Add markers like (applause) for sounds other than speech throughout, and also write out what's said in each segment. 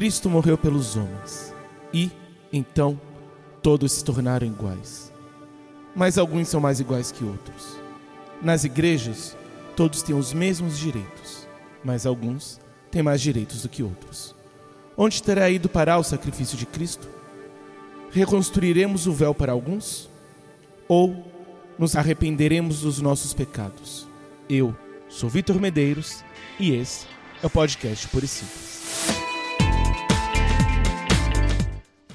Cristo morreu pelos homens e, então, todos se tornaram iguais. Mas alguns são mais iguais que outros. Nas igrejas, todos têm os mesmos direitos, mas alguns têm mais direitos do que outros. Onde terá ido parar o sacrifício de Cristo? Reconstruiremos o véu para alguns? Ou nos arrependeremos dos nossos pecados? Eu sou Vitor Medeiros e esse é o podcast Por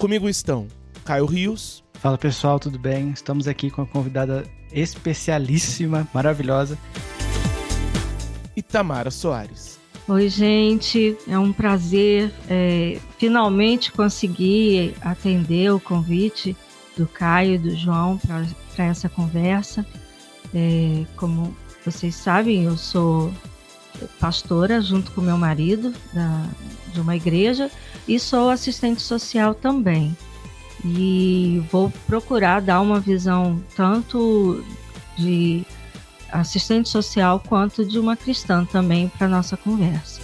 Comigo estão Caio Rios. Fala pessoal, tudo bem? Estamos aqui com a convidada especialíssima, maravilhosa. E Tamara Soares. Oi, gente, é um prazer é, finalmente conseguir atender o convite do Caio e do João para essa conversa. É, como vocês sabem, eu sou pastora junto com meu marido da, de uma igreja e sou assistente social também. E vou procurar dar uma visão tanto de assistente social quanto de uma cristã também para nossa conversa.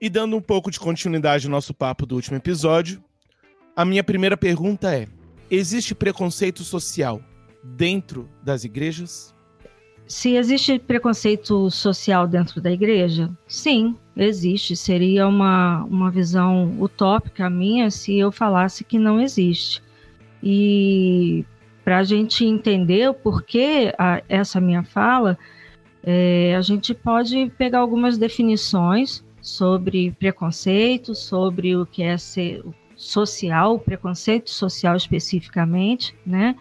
E dando um pouco de continuidade ao nosso papo do último episódio, a minha primeira pergunta é: existe preconceito social dentro das igrejas? Se existe preconceito social dentro da igreja, sim, existe. Seria uma, uma visão utópica minha se eu falasse que não existe. E para a gente entender o porquê a, essa minha fala, é, a gente pode pegar algumas definições sobre preconceito, sobre o que é ser social, preconceito social especificamente, né?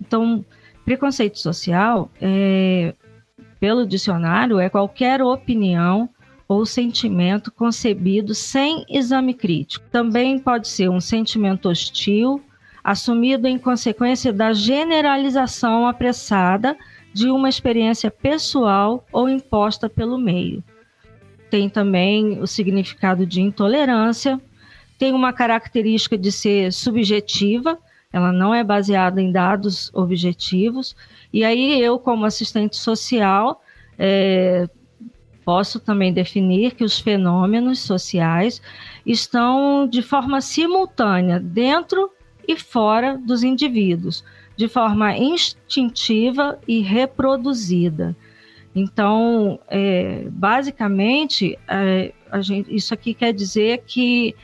Então, Preconceito social, é, pelo dicionário, é qualquer opinião ou sentimento concebido sem exame crítico. Também pode ser um sentimento hostil, assumido em consequência da generalização apressada de uma experiência pessoal ou imposta pelo meio. Tem também o significado de intolerância, tem uma característica de ser subjetiva, ela não é baseada em dados objetivos. E aí eu, como assistente social, é, posso também definir que os fenômenos sociais estão de forma simultânea dentro e fora dos indivíduos, de forma instintiva e reproduzida. Então, é, basicamente, é, gente, isso aqui quer dizer que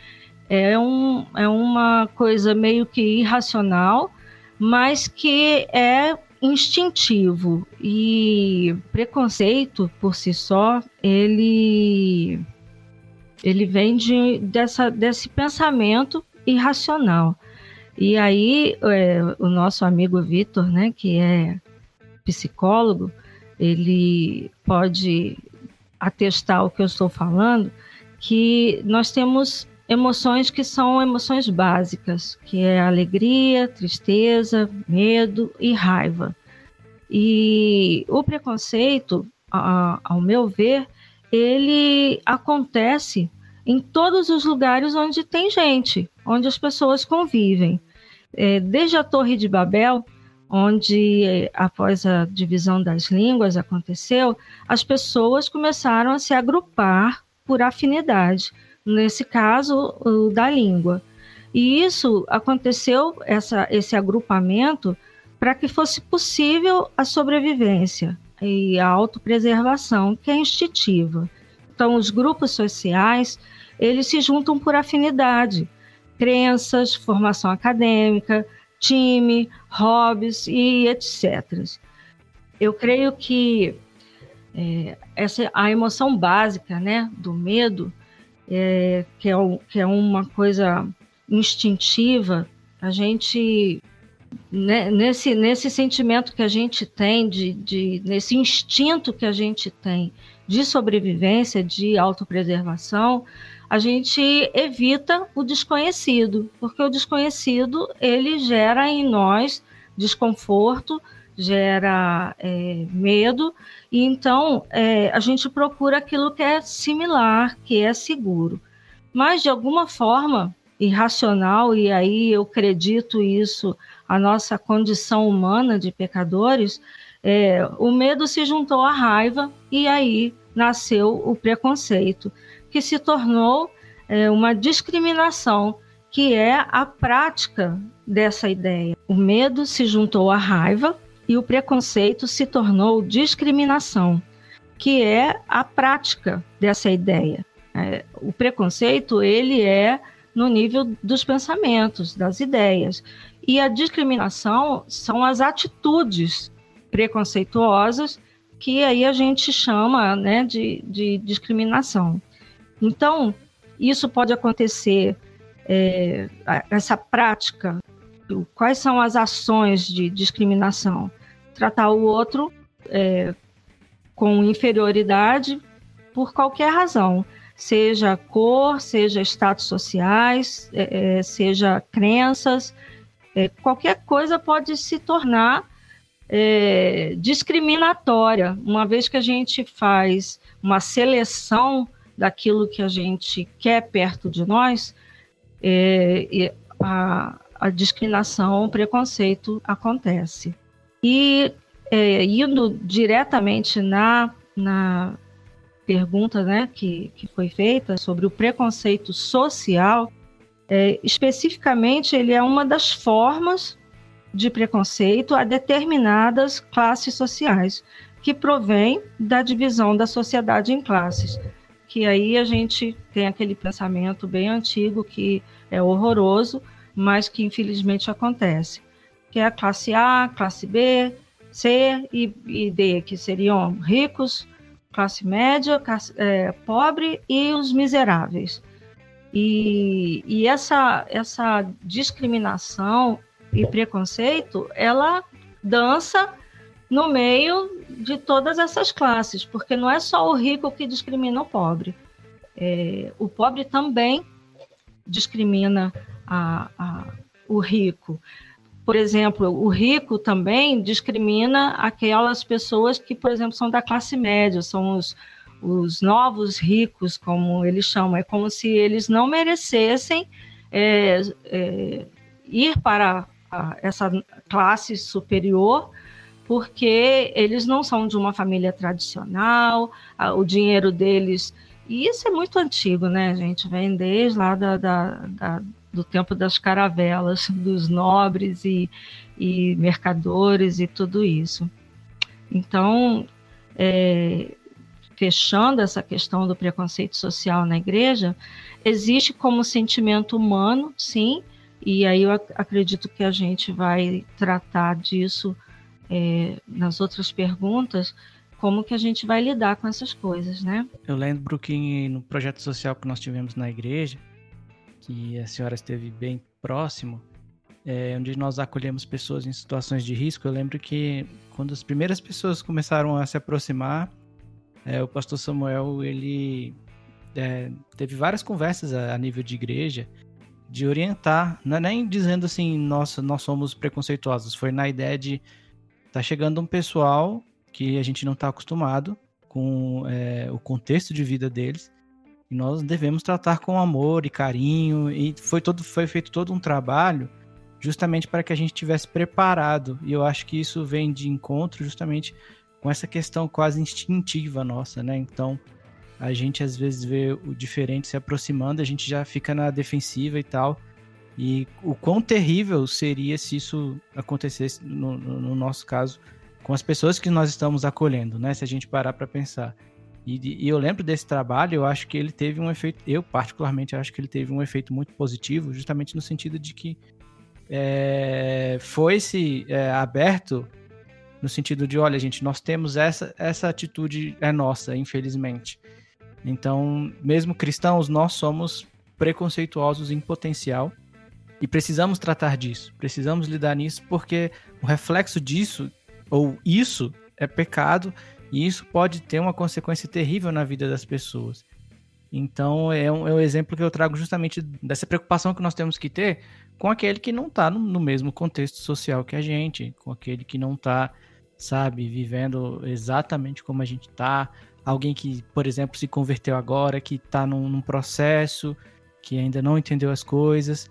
é, um, é uma coisa meio que irracional, mas que é instintivo. E preconceito por si só ele ele vem de, dessa, desse pensamento irracional. E aí é, o nosso amigo Vitor né que é psicólogo ele pode atestar o que eu estou falando que nós temos emoções que são emoções básicas, que é alegria, tristeza, medo e raiva. E o preconceito, ao meu ver, ele acontece em todos os lugares onde tem gente, onde as pessoas convivem. É, desde a Torre de Babel, onde após a divisão das línguas aconteceu, as pessoas começaram a se agrupar por afinidade nesse caso, da língua. E isso aconteceu, essa, esse agrupamento, para que fosse possível a sobrevivência e a autopreservação, que é instintiva. Então, os grupos sociais, eles se juntam por afinidade, crenças, formação acadêmica, time, hobbies e etc. Eu creio que é, essa a emoção básica, né, do medo, é, que, é, que é uma coisa instintiva, a gente né, nesse, nesse sentimento que a gente tem, de, de, nesse instinto que a gente tem de sobrevivência, de autopreservação, a gente evita o desconhecido, porque o desconhecido ele gera em nós desconforto, gera é, medo, e então é, a gente procura aquilo que é similar, que é seguro. Mas de alguma forma irracional, e aí eu acredito isso a nossa condição humana de pecadores, é, o medo se juntou à raiva e aí nasceu o preconceito, que se tornou é, uma discriminação, que é a prática dessa ideia. O medo se juntou à raiva e o preconceito se tornou discriminação, que é a prática dessa ideia. É, o preconceito ele é no nível dos pensamentos, das ideias, e a discriminação são as atitudes preconceituosas que aí a gente chama né, de, de discriminação. Então, isso pode acontecer, é, essa prática, quais são as ações de discriminação? Tratar o outro é, com inferioridade por qualquer razão, seja cor, seja status sociais, é, é seja crenças, é, qualquer coisa pode se tornar é, discriminatória, uma vez que a gente faz uma seleção daquilo que a gente quer perto de nós, é, a, a, discriminação, o preconceito acontece. E é, indo diretamente na, na pergunta né, que, que foi feita sobre o preconceito social, é, especificamente ele é uma das formas de preconceito a determinadas classes sociais, que provém da divisão da sociedade em classes. Que aí a gente tem aquele pensamento bem antigo que é horroroso, mas que infelizmente acontece, que é a classe A, classe B, C e, e D, que seriam ricos, classe média, classe, é, pobre e os miseráveis. E, e essa, essa discriminação e preconceito, ela dança no meio de todas essas classes, porque não é só o rico que discrimina o pobre. É, o pobre também discrimina a, a, o rico. Por exemplo, o rico também discrimina aquelas pessoas que, por exemplo, são da classe média, são os, os novos ricos, como eles chamam. É como se eles não merecessem é, é, ir para essa classe superior, porque eles não são de uma família tradicional, o dinheiro deles. E isso é muito antigo, né, gente? Vem desde lá da, da, da do tempo das caravelas, dos nobres e, e mercadores e tudo isso. Então, é, fechando essa questão do preconceito social na igreja, existe como sentimento humano, sim, e aí eu acredito que a gente vai tratar disso é, nas outras perguntas, como que a gente vai lidar com essas coisas, né? Eu lembro que no projeto social que nós tivemos na igreja, que a senhora esteve bem próximo, é, onde nós acolhemos pessoas em situações de risco, eu lembro que quando as primeiras pessoas começaram a se aproximar, é, o pastor Samuel, ele é, teve várias conversas a, a nível de igreja, de orientar, não é nem dizendo assim, nossa, nós somos preconceituosos, foi na ideia de tá chegando um pessoal que a gente não está acostumado com é, o contexto de vida deles e nós devemos tratar com amor e carinho e foi todo foi feito todo um trabalho justamente para que a gente tivesse preparado e eu acho que isso vem de encontro justamente com essa questão quase instintiva nossa, né? Então a gente às vezes vê o diferente se aproximando, a gente já fica na defensiva e tal. E o quão terrível seria se isso acontecesse, no, no nosso caso, com as pessoas que nós estamos acolhendo, né? Se a gente parar para pensar. E, e, eu lembro desse trabalho, eu acho que ele teve um efeito, eu particularmente acho que ele teve um efeito muito positivo, justamente no sentido de que é, foi-se é, aberto no sentido de, olha, gente, nós temos essa, essa atitude é nossa, infelizmente. Então, mesmo cristãos, nós somos preconceituosos em potencial e precisamos tratar disso, precisamos lidar nisso, porque o reflexo disso, ou isso, é pecado e isso pode ter uma consequência terrível na vida das pessoas. Então, é um, é um exemplo que eu trago justamente dessa preocupação que nós temos que ter com aquele que não está no, no mesmo contexto social que a gente, com aquele que não está, sabe, vivendo exatamente como a gente está, alguém que, por exemplo, se converteu agora, que está num, num, processo, que ainda não entendeu as coisas.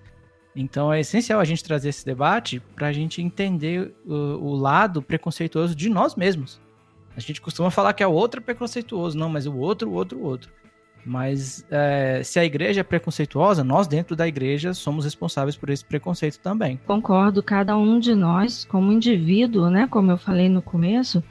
Então é essencial a gente trazer esse debate para a gente entender o, o, lado preconceituoso de nós mesmos. A gente costuma falar que é o outro preconceituoso, não, mas o outro, o outro, o outro. Mas é, se a igreja é preconceituosa, nós dentro da igreja somos responsáveis por esse preconceito também. Concordo, cada um de nós, como indivíduo, né, como eu falei no começo,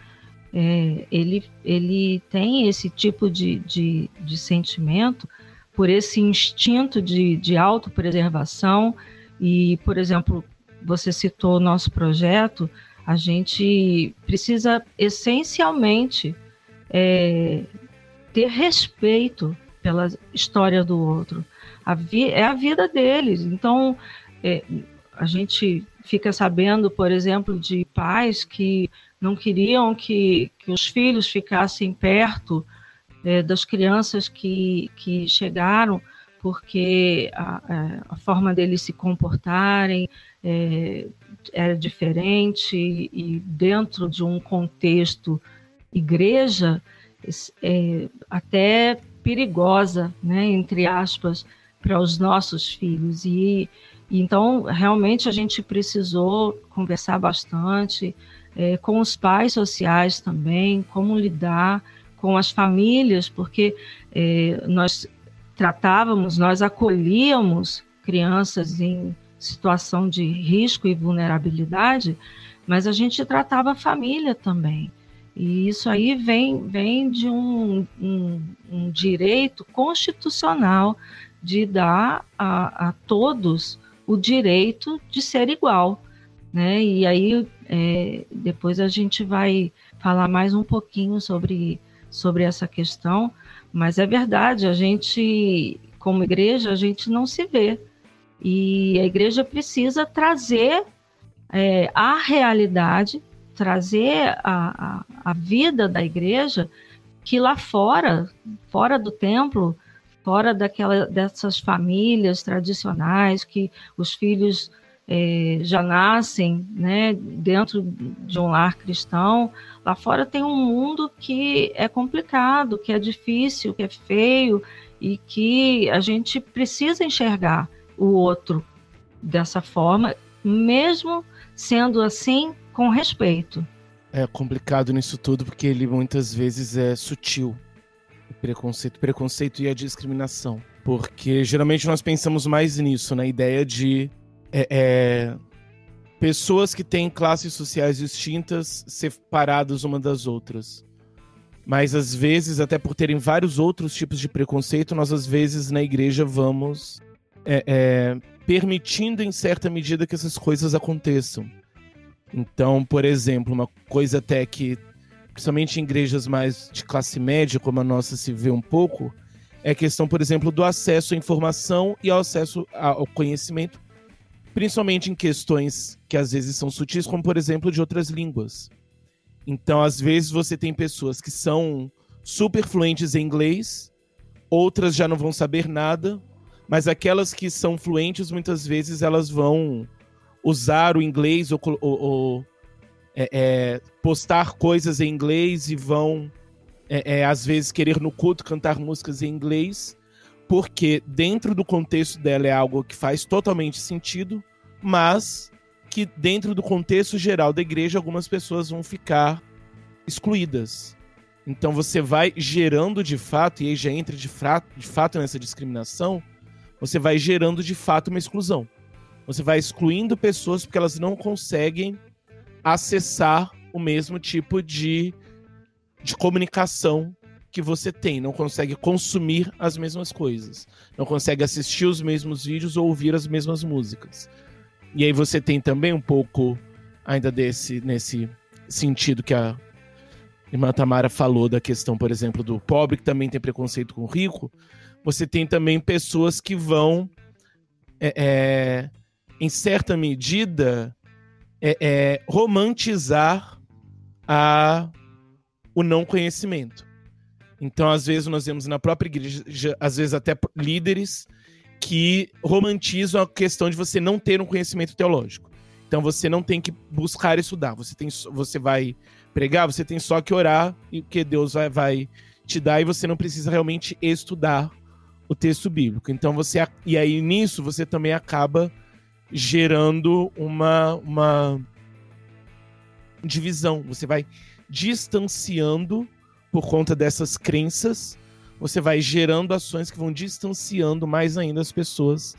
é, ele, ele tem esse tipo de, de, de sentimento por esse instinto de, de autopreservação e, por exemplo, você citou o nosso projeto, a gente precisa essencialmente é, ter respeito pela história do outro. A é a vida deles. Então, é, a gente fica sabendo, por exemplo, de pais que não queriam que, que os filhos ficassem perto é, das crianças que, que chegaram, porque a, a forma deles se comportarem é, era diferente e dentro de um contexto igreja, é, até perigosa, né, entre aspas, para os nossos filhos. E, e, então, realmente, a gente precisou conversar bastante é, com os pais sociais também, como lidar com as famílias, porque é, nós tratávamos, nós acolhíamos crianças em situação de risco e vulnerabilidade, mas a gente tratava a família também. E isso aí vem, vem de um, um, um direito constitucional de dar a, a, todos o direito de ser igual. Né? E aí é, depois a gente vai falar mais um pouquinho sobre, sobre essa questão, mas é verdade, a gente, como igreja, a gente não se vê. E a igreja precisa trazer é, a realidade trazer a, a, a vida da igreja que lá fora, fora do templo, fora daquela, dessas famílias tradicionais que os filhos é, já nascem né, dentro de um lar cristão, lá fora tem um mundo que é complicado, que é difícil, que é feio e que a gente precisa enxergar o outro dessa forma, mesmo sendo assim com respeito. É complicado nisso tudo porque ele muitas vezes é sutil. O preconceito, preconceito e a discriminação. Porque geralmente nós pensamos mais nisso, na ideia de é, é, pessoas que têm classes sociais distintas separadas uma das outras. Mas às vezes, até por terem vários outros tipos de preconceito, nós às vezes na igreja vamos é, é permitindo em certa medida que essas coisas aconteçam. Então, por exemplo, uma coisa até que, principalmente em igrejas mais de classe média, como a nossa se vê um pouco, é a questão, por exemplo, do acesso à informação e ao acesso ao conhecimento, principalmente em questões que às vezes são sutis, como, por exemplo, de outras línguas. Então, às vezes, você tem pessoas que são super fluentes em inglês, outras já não vão saber nada, mas aquelas que são fluentes, muitas vezes, elas vão usar o inglês ou, ou, ou é, é, postar coisas em inglês e vão, é, é, às vezes, querer no culto cantar músicas em inglês, porque dentro do contexto dela é algo que faz totalmente sentido, mas que dentro do contexto geral da igreja algumas pessoas vão ficar excluídas. Então você vai gerando de fato, e aí já entra de, de fato nessa discriminação, você vai gerando de fato uma exclusão. Você vai excluindo pessoas porque elas não conseguem acessar o mesmo tipo de, de comunicação que você tem, não consegue consumir as mesmas coisas, não consegue assistir os mesmos vídeos ou ouvir as mesmas músicas. E aí você tem também um pouco ainda desse nesse sentido que a irmã Tamara falou da questão, por exemplo, do pobre que também tem preconceito com o rico. Você tem também pessoas que vão é, é, em certa medida, é, é, romantizar a, o não conhecimento. Então, às vezes, nós vemos na própria igreja, às vezes até líderes que romantizam a questão de você não ter um conhecimento teológico. Então, você não tem que buscar estudar. Você, tem, você vai pregar, você tem só que orar e que Deus vai, vai te dar e você não precisa realmente estudar o texto bíblico. Então, você. E aí, nisso, você também acaba gerando uma, uma divisão. Você vai distanciando por conta dessas crenças, você vai gerando ações que vão distanciando mais ainda as pessoas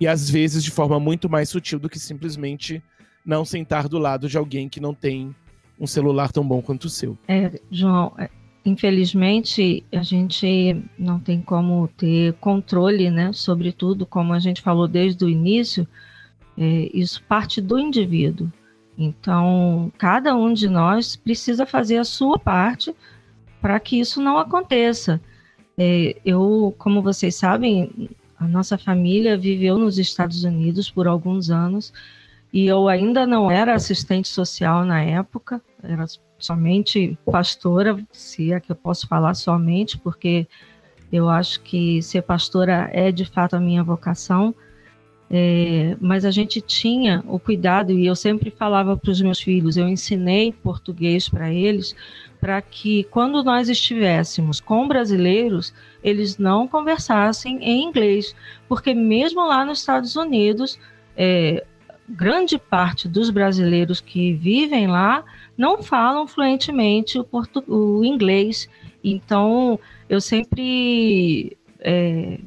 e às vezes de forma muito mais sutil do que simplesmente não sentar do lado de alguém que não tem um celular tão bom quanto o seu. É, João, é, infelizmente a gente não tem como ter controle, né, sobre tudo, como a gente falou desde o início, é, isso parte do indivíduo. Então, cada um de nós precisa fazer a sua parte para que isso não aconteça. É, eu, como vocês sabem, a nossa família viveu nos Estados Unidos por alguns anos e eu ainda não era assistente social na época, era somente pastora, se é que eu posso falar somente, porque eu acho que ser pastora é de fato a minha vocação. É, mas a gente tinha o cuidado, e eu sempre falava para os meus filhos, eu ensinei português para eles, para que quando nós estivéssemos com brasileiros, eles não conversassem em inglês, porque mesmo lá nos Estados Unidos, é, grande parte dos brasileiros que vivem lá não falam fluentemente o, portu o inglês. Então, eu sempre é,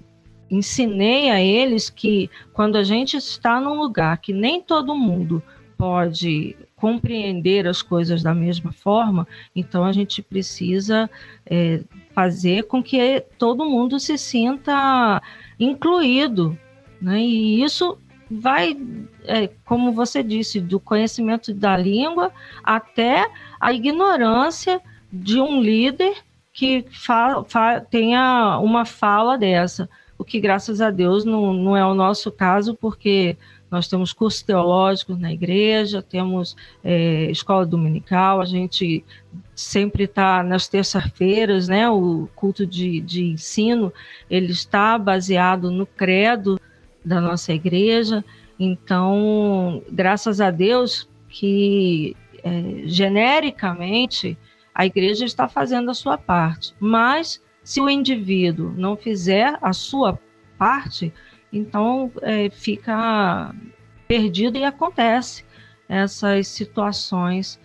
ensinei a eles que quando a gente está num lugar que nem todo mundo pode compreender as coisas da mesma forma, então a gente precisa é, fazer com que todo mundo se sinta incluído. Né? E isso vai, é, como você disse, do conhecimento da língua até a ignorância de um líder que tenha uma fala dessa o que graças a Deus não, não é o nosso caso, porque nós temos cursos teológicos na igreja, temos é, escola dominical, a gente sempre está nas terças-feiras, né? O culto de, de ensino ele está baseado no credo da nossa igreja. Então, graças a Deus que é, genericamente a igreja está fazendo a sua parte, mas se o indivíduo não fizer a sua parte, então é, fica perdido e acontece essas situações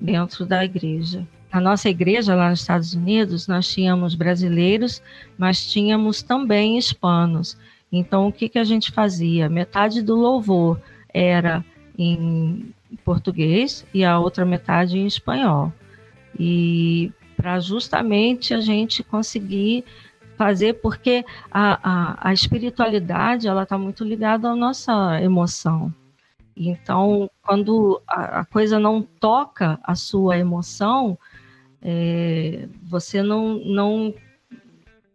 dentro da igreja. Na nossa igreja lá nos Estados Unidos, nós tínhamos brasileiros, mas tínhamos também hispanos. Então, o que, que a gente fazia? Metade do louvor era em português e a outra metade em espanhol. E para justamente a gente conseguir fazer, porque a, a, a espiritualidade ela está muito ligada à nossa emoção. Então, quando a, a coisa não toca a sua emoção, é, você não, não,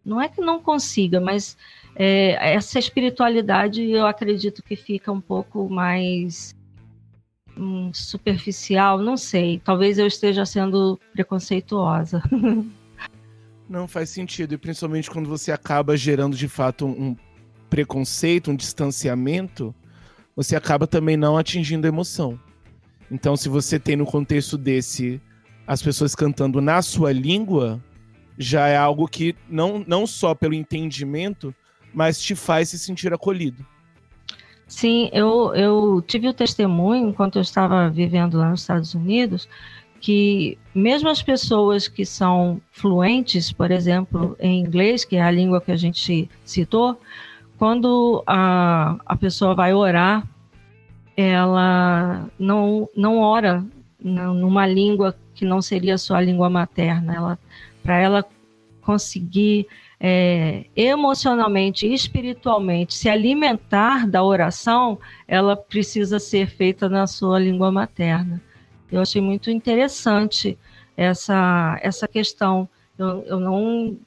não é que não consiga, mas é, essa espiritualidade eu acredito que fica um pouco mais hum, superficial, não sei. Talvez eu esteja sendo preconceituosa. (laughs) Não faz sentido, e principalmente quando você acaba gerando de fato um preconceito, um distanciamento, você acaba também não atingindo a emoção. Então, se você tem no contexto desse as pessoas cantando na sua língua, já é algo que não, não só pelo entendimento, mas te faz se sentir acolhido. Sim, eu, eu tive o testemunho, enquanto eu estava vivendo lá nos Estados Unidos, que mesmo as pessoas que são fluentes, por exemplo, em inglês, que é a língua que a gente citou, quando a, a pessoa vai orar, ela não, não ora numa língua que não seria sua língua materna. Ela, Para ela conseguir é, emocionalmente e espiritualmente se alimentar da oração, ela precisa ser feita na sua língua materna. Eu achei muito interessante essa, essa questão. Eu, eu não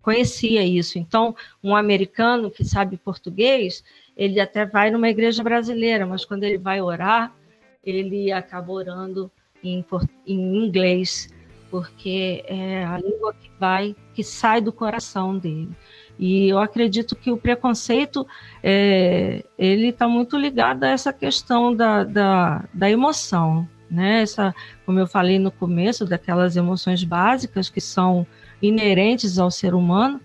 conhecia isso. Então, um americano que sabe português, ele até vai numa igreja brasileira, mas quando ele vai orar, ele acaba orando em, em inglês porque é a língua que vai, que sai do coração dele. E eu acredito que o preconceito é, ele está muito ligado a essa questão da, da, da emoção, né? Essa, como eu falei no começo, daquelas emoções básicas que são inerentes ao ser humano,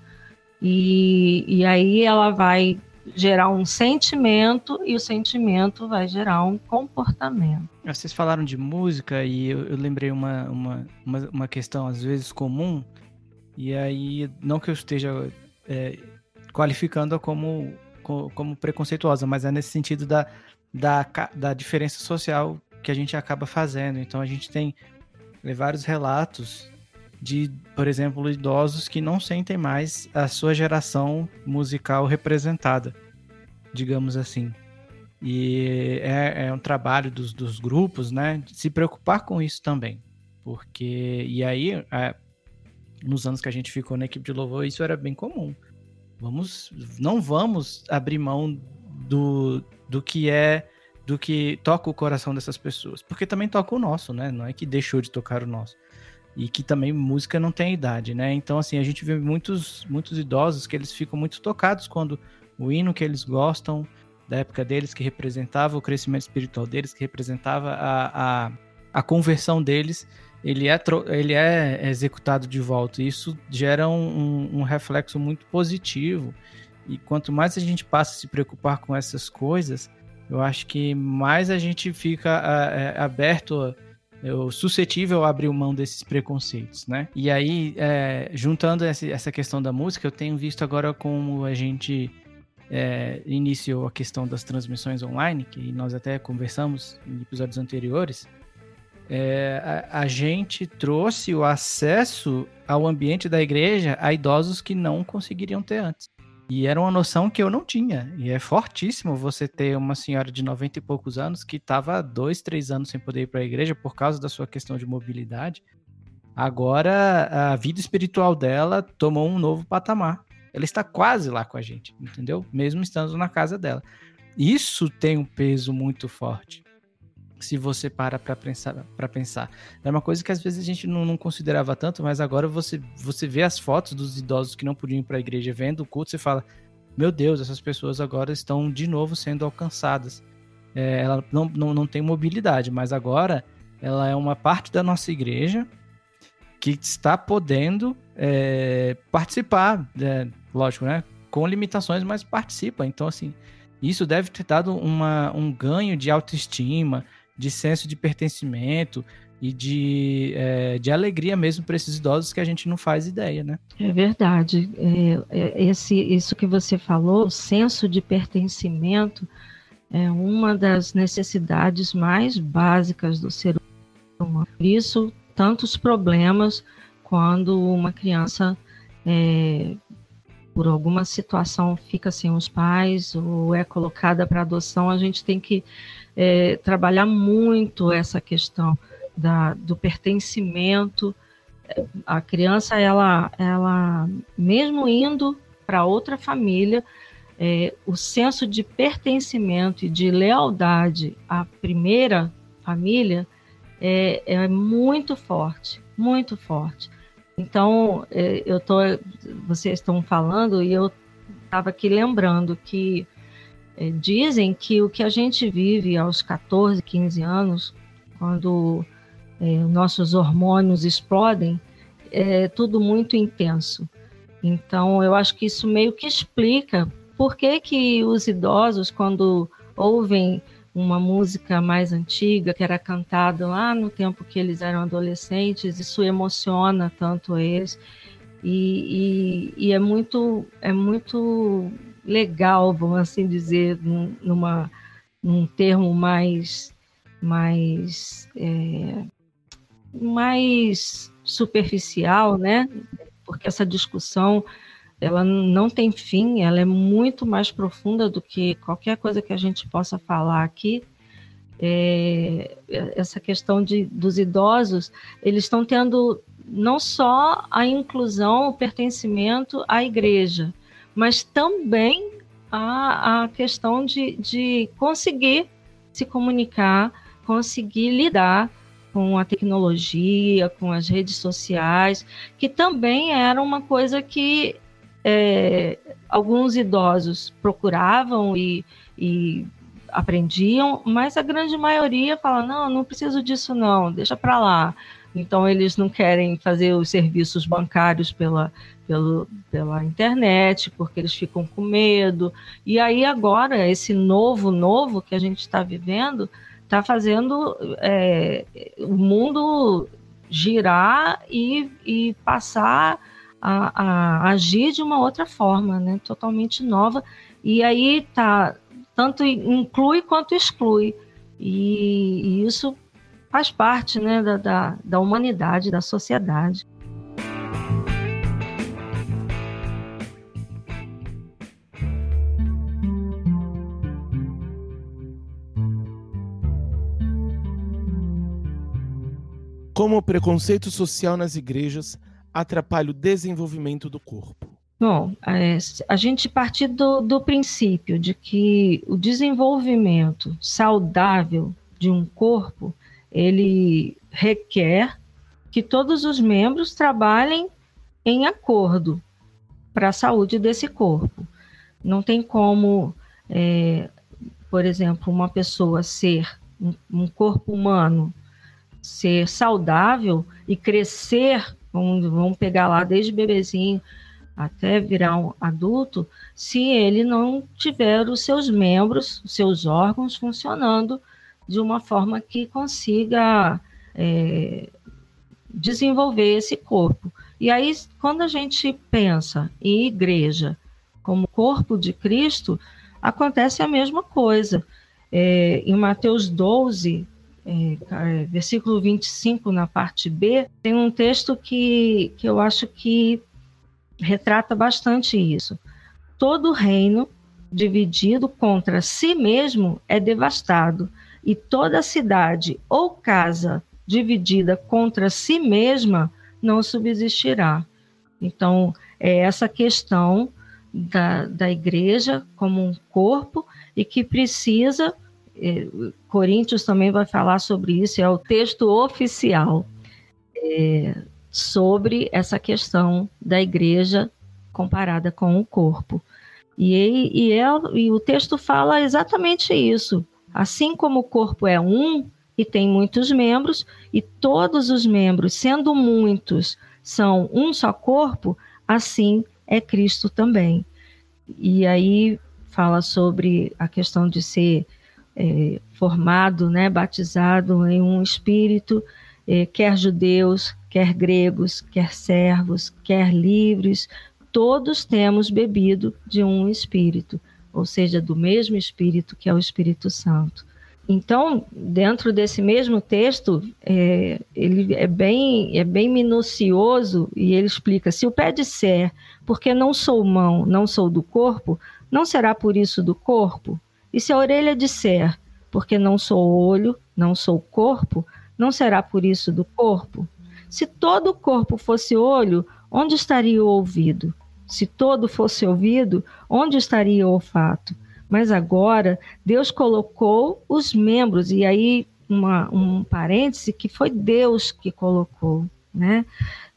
e, e aí ela vai gerar um sentimento e o sentimento vai gerar um comportamento. Vocês falaram de música e eu, eu lembrei uma, uma, uma, uma, questão às vezes comum, e aí, não que eu esteja é, qualificando-a como, como preconceituosa, mas é nesse sentido da, da, da diferença social que a gente acaba fazendo. Então a gente tem é, vários relatos de, por exemplo, idosos que não sentem mais a sua geração musical representada, digamos assim. E é, é um trabalho dos, dos, grupos, né, se preocupar com isso também. Porque, e aí, é, nos anos que a gente ficou na equipe de louvor, isso era bem comum. Vamos, não vamos abrir mão do, do que é, do que toca o coração dessas pessoas. Porque também toca o nosso, né? Não é que deixou de tocar o nosso e que também música não tem idade, né? Então, assim, a gente vê muitos, muitos idosos que eles ficam muito tocados quando o hino que eles gostam da época deles, que representava o crescimento espiritual deles, que representava a, a, a conversão deles, ele é, ele é executado de volta. E isso gera um, um, reflexo muito positivo. E quanto mais a gente passa a se preocupar com essas coisas, eu acho que mais a gente fica a, a, aberto eu suscetível a abrir mão desses preconceitos, né? E aí, é, juntando essa questão da música, eu tenho visto agora como a gente é, iniciou a questão das transmissões online, que nós até conversamos em episódios anteriores, é, a, a, gente trouxe o acesso ao ambiente da igreja a idosos que não conseguiriam ter antes. E era uma noção que eu não tinha. E é fortíssimo você ter uma senhora de 90 e poucos anos que estava dois, três anos sem poder ir para a igreja por causa da sua questão de mobilidade. Agora a vida espiritual dela tomou um novo patamar. Ela está quase lá com a gente, entendeu? Mesmo estando na casa dela. Isso tem um peso muito forte se você para para pensar, para pensar. É uma coisa que às vezes a gente não, não, considerava tanto, mas agora você, você vê as fotos dos idosos que não podiam ir para a igreja vendo o culto, você fala: Meu Deus, essas pessoas agora estão de novo sendo alcançadas. É, ela não, não, não tem mobilidade, mas agora ela é uma parte da nossa igreja que está podendo é, participar, é, lógico, né? Com limitações, mas participa. Então, assim, isso deve ter dado uma, um ganho de autoestima, de senso de pertencimento e de, é, de alegria mesmo para esses idosos que a gente não faz ideia, né? É verdade. É, é, esse, isso que você falou, o senso de pertencimento, é uma das necessidades mais básicas do ser humano. Por isso, tantos problemas quando uma criança é, por alguma situação fica sem os pais ou é colocada para adoção, a gente tem que é, trabalhar muito essa questão da, do pertencimento. A criança, ela, ela mesmo indo para outra família, é, o senso de pertencimento e de lealdade à primeira família é, é muito forte, muito forte. Então, é, eu tô, vocês estão falando e eu estava aqui lembrando que é, dizem que o que a gente vive aos 14, 15 anos, quando é, nossos hormônios explodem, é tudo muito intenso. Então, eu acho que isso meio que explica por que, que os idosos, quando ouvem uma música mais antiga, que era cantada lá no tempo que eles eram adolescentes, isso emociona tanto eles. E, e, e é muito é muito legal, vamos assim dizer, num, numa, num termo mais, mais, é, mais superficial, né? Porque essa discussão ela não tem fim, ela é muito mais profunda do que qualquer coisa que a gente possa falar aqui. É, essa questão de, dos idosos, eles estão tendo não só a inclusão, o pertencimento à igreja, mas também a, a questão de, de conseguir se comunicar, conseguir lidar com a tecnologia, com as redes sociais, que também era uma coisa que é, alguns idosos procuravam e, e, aprendiam, mas a grande maioria fala: não, não preciso disso, não, deixa para lá. então eles não querem fazer os serviços bancários pela, pelo, pela internet, porque eles ficam com medo. E aí agora, esse novo, novo que a gente está vivendo, está fazendo é, o mundo girar e, e passar a, a, agir de uma outra forma, né? totalmente nova. E aí tá tanto inclui quanto exclui. E, e isso faz parte né, da, da, da humanidade, da sociedade. Como o preconceito social nas igrejas atrapalha o desenvolvimento do corpo? Bom, é, a gente partir do, do princípio de que o desenvolvimento saudável de um corpo ele requer que todos os membros trabalhem em acordo para a saúde desse corpo. Não tem como, é, por exemplo, uma pessoa ser um, um, corpo humano ser saudável e crescer, vamos, vamos pegar lá desde bebezinho até virar um adulto, se ele não tiver os seus membros, os seus órgãos funcionando de uma forma que consiga é, desenvolver esse corpo. E aí, quando a gente pensa em igreja como corpo de Cristo, acontece a mesma coisa. É, em Mateus 12, é, é versículo 25, na parte B, tem um texto que, que eu acho que retrata bastante isso. Todo reino dividido contra si mesmo é devastado, e toda cidade ou casa dividida contra si mesma não subsistirá. Então, é essa questão da, da igreja como um corpo e que precisa, é, Coríntios também vai falar sobre isso, é o texto oficial é, sobre essa questão da igreja comparada com o corpo. E, e, é, e o texto fala exatamente isso. Assim como o corpo é um e tem muitos membros, e todos os membros, sendo muitos, são um só corpo, assim é Cristo também. E aí fala sobre a questão de ser é, formado, né, batizado em um espírito, é, quer judeus, quer gregos, quer servos, quer livres, todos temos bebido de um espírito ou seja, do mesmo Espírito que é o Espírito Santo. Então, dentro desse mesmo texto, é, ele é bem, é bem minucioso e ele explica: se o pé disser, porque não sou mão, não sou do corpo, não será por isso do corpo? E se a orelha disser, porque não sou olho, não sou corpo, não será por isso do corpo? Se todo o corpo fosse olho, onde estaria o ouvido? Se todo fosse ouvido, onde estaria o olfato? Mas agora Deus colocou os membros, e aí uma, um parêntese que foi Deus que colocou, né?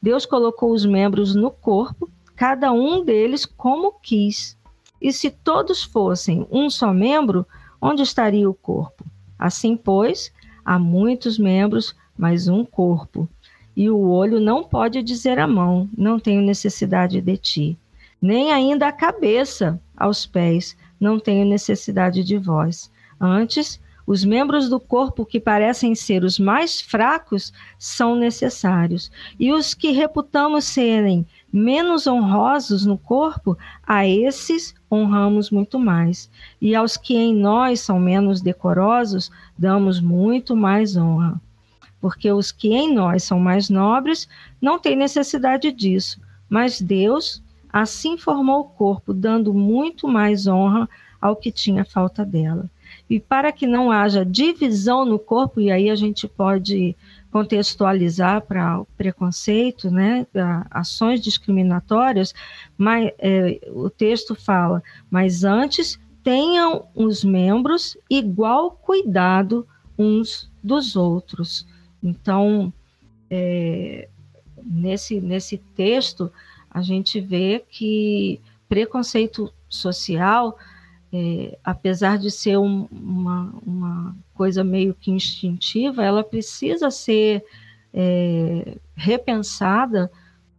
Deus colocou os membros no corpo, cada um deles como quis. E se todos fossem um só membro, onde estaria o corpo? Assim, pois, há muitos membros, mas um corpo. E o olho não pode dizer à mão: Não tenho necessidade de ti. Nem ainda a cabeça aos pés: Não tenho necessidade de vós. Antes, os membros do corpo que parecem ser os mais fracos são necessários, e os que reputamos serem menos honrosos no corpo, a esses honramos muito mais. E aos que em nós são menos decorosos, damos muito mais honra porque os que em nós são mais nobres não têm necessidade disso, mas Deus assim formou o corpo, dando muito mais honra ao que tinha falta dela. E para que não haja divisão no corpo, e aí a gente pode contextualizar para o preconceito, né, ações discriminatórias, mas é, o texto fala, mas antes tenham os membros igual cuidado uns dos outros. Então, é, nesse, nesse texto, a gente vê que preconceito social, é, apesar de ser um, uma, uma coisa meio que instintiva, ela precisa ser é, repensada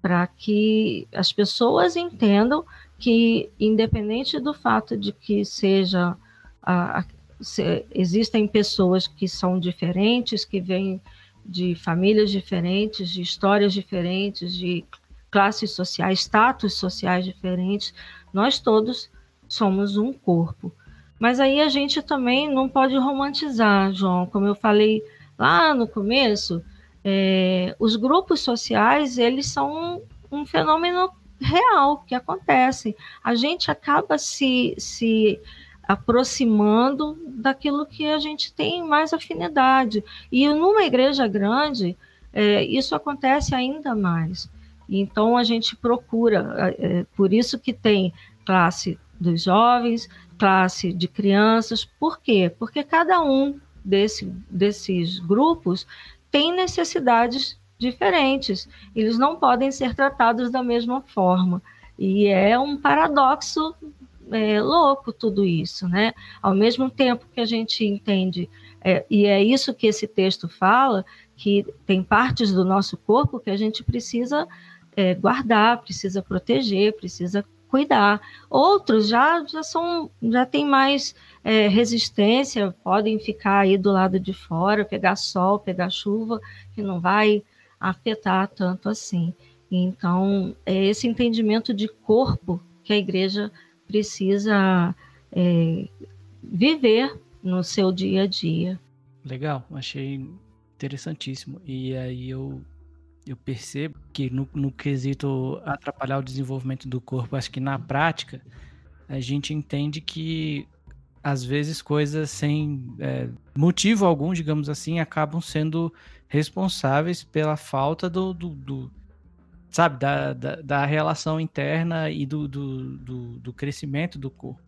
para que as pessoas entendam que, independente do fato de que seja a, a, se, existem pessoas que são diferentes, que vêm de famílias diferentes, de histórias diferentes, de classes sociais, status sociais diferentes, nós todos somos um corpo. Mas aí a gente também não pode romantizar, João, como eu falei lá no começo, é, os grupos sociais eles são um, um fenômeno real que acontece. A gente acaba se, se aproximando daquilo que a gente tem mais afinidade. E numa igreja grande, é, isso acontece ainda mais. Então a gente procura, é, é, por isso que tem classe dos jovens, classe de crianças. Por quê? Porque cada um desse, desses grupos tem necessidades diferentes. Eles não podem ser tratados da mesma forma. E é um paradoxo é, louco tudo isso, né? Ao mesmo tempo que a gente entende, é, e é isso que esse texto fala, que tem partes do nosso corpo que a gente precisa é, guardar, precisa proteger, precisa cuidar. Outros já, já são, já tem mais é, resistência, podem ficar aí do lado de fora, pegar sol, pegar chuva, que não vai afetar tanto assim. Então, é esse entendimento de corpo que a igreja precisa é, viver no seu dia a dia. Legal, achei interessantíssimo. E aí eu, eu percebo que no, no quesito atrapalhar o desenvolvimento do corpo, acho que na prática a gente entende que às vezes coisas sem é, motivo algum, digamos assim, acabam sendo responsáveis pela falta do, do, do sabe, da, da, da, relação interna e do, do, do, do, crescimento do corpo.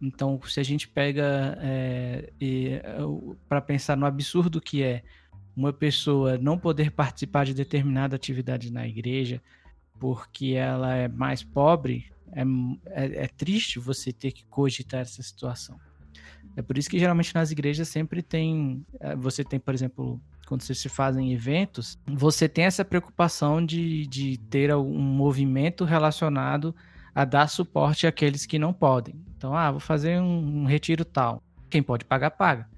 Então, se a gente pega é, para pensar no absurdo que é uma pessoa não poder participar de determinada atividade na igreja porque ela é mais pobre, é, é, é triste você ter que cogitar essa situação. É por isso que geralmente nas igrejas sempre tem, é, você tem, por exemplo, quando vocês se fazem eventos, você tem essa preocupação de, de ter um movimento relacionado a dar suporte àqueles que não podem. Então, ah, vou fazer um, um retiro tal. Quem pode pagar, paga.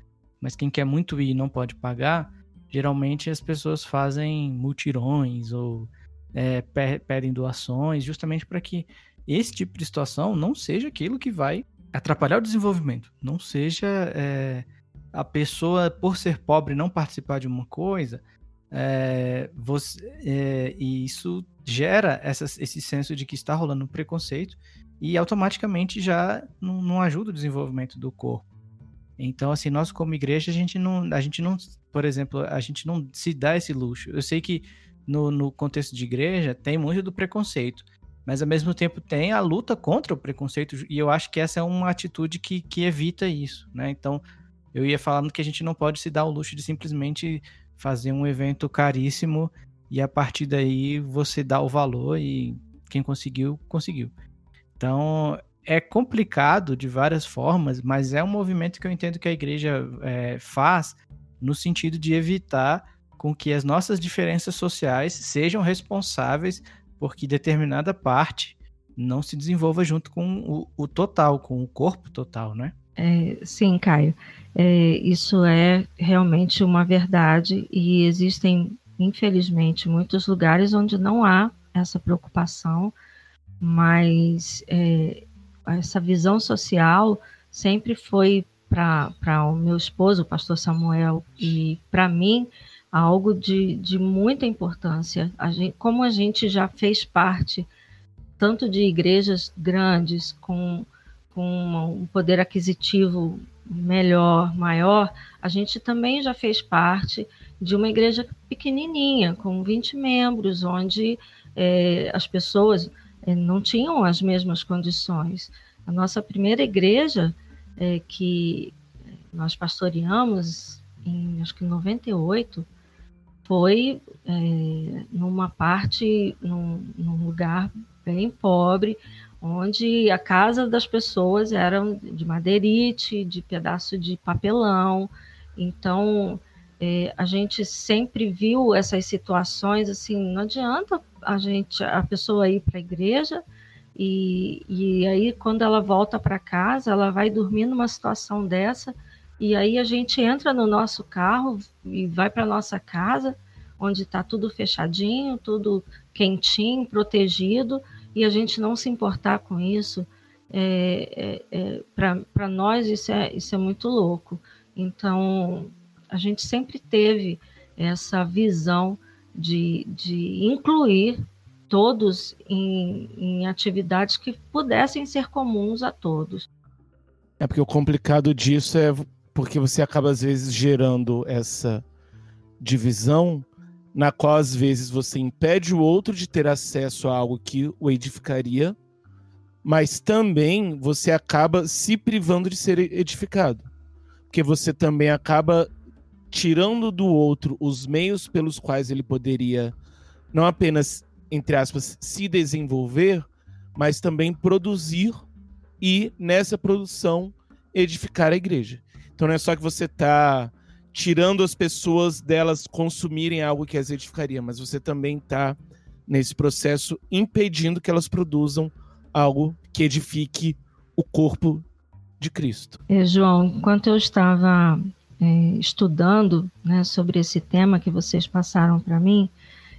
Mas quem quer muito ir e não pode pagar, geralmente as pessoas fazem mutirões ou é, pedem doações, justamente para que esse tipo de situação não seja aquilo que vai atrapalhar o desenvolvimento, não seja é, a pessoa, por ser pobre, não participar de uma coisa, é, você, é, e isso gera essa, esse senso de que está rolando um preconceito e automaticamente já não, não, ajuda o desenvolvimento do corpo. Então, assim, nós como igreja, a gente não, a gente não, por exemplo, a gente não se dá esse luxo. Eu sei que no, no contexto de igreja tem muito do preconceito, mas ao mesmo tempo tem a luta contra o preconceito, e eu acho que essa é uma atitude que, que evita isso, né? Então, eu ia falando que a gente não pode se dar o luxo de simplesmente fazer um evento caríssimo e a partir daí você dá o valor e quem conseguiu, conseguiu. Então é complicado de várias formas, mas é um movimento que eu entendo que a igreja é, faz no sentido de evitar com que as nossas diferenças sociais sejam responsáveis por que determinada parte não se desenvolva junto com o, o total, com o corpo total, né? É, sim, Caio. É, isso é realmente uma verdade e existem, infelizmente, muitos lugares onde não há essa preocupação, mas é, essa visão social sempre foi para o meu esposo, o pastor Samuel, e para mim, algo de, de muita importância. A gente, como a gente já fez parte tanto de igrejas grandes, com, com um poder aquisitivo melhor, maior, a gente também já fez parte de uma igreja pequenininha, com 20 membros, onde é, as pessoas é, não tinham as mesmas condições. A nossa primeira igreja, é, que nós pastoreamos em, acho que em 98, foi é, numa parte, num, num lugar bem pobre, onde a casa das pessoas era de madeirite, de pedaço de papelão. Então, É, a gente sempre viu essas situações assim, não adianta a gente a pessoa ir para a igreja e, e aí quando ela volta para casa, ela vai dormir numa situação dessa e aí a gente entra no nosso carro e vai para nossa casa, onde está tudo fechadinho, tudo quentinho, protegido, e a gente não se importar com isso, é, é, é, para nós isso é, isso é muito louco. Então, a gente sempre teve essa visão de, de incluir todos em, em atividades que pudessem ser comuns a todos. É porque o complicado disso é porque você acaba às vezes gerando essa divisão na qual às vezes você impede o outro de ter acesso a algo que o edificaria, mas também você acaba se privando de ser edificado. Porque você também acaba tirando do outro os meios pelos quais ele poderia não apenas, entre aspas, se desenvolver, mas também produzir e nessa produção edificar a igreja. Então não é só que você está tirando as pessoas delas consumirem algo que as edificaria, mas você também está nesse processo impedindo que elas produzam algo que edifique o corpo de Cristo. É, João, enquanto eu estava é, estudando né, sobre esse tema que vocês passaram para mim,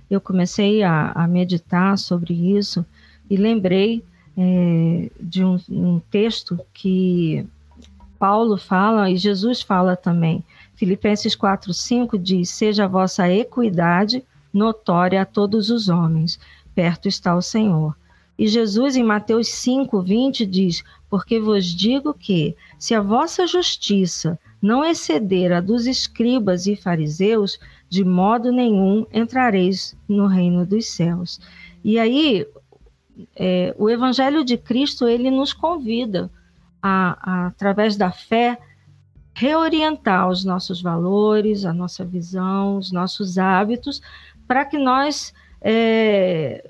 eu comecei a, a, meditar sobre isso e lembrei é, de um, um texto que Paulo fala e Jesus fala também, Filipenses 4:5 diz: "Seja a vossa equidade notória a todos os homens, perto está o Senhor." E Jesus em Mateus 5:20 diz: "Porque vos digo que, se a vossa justiça não exceder a dos escribas e fariseus, de modo nenhum entrareis no reino dos céus." E aí, é, o Evangelho de Cristo ele nos convida a, a através da fé reorientar os nossos valores, a nossa visão, os nossos hábitos, para que nós é,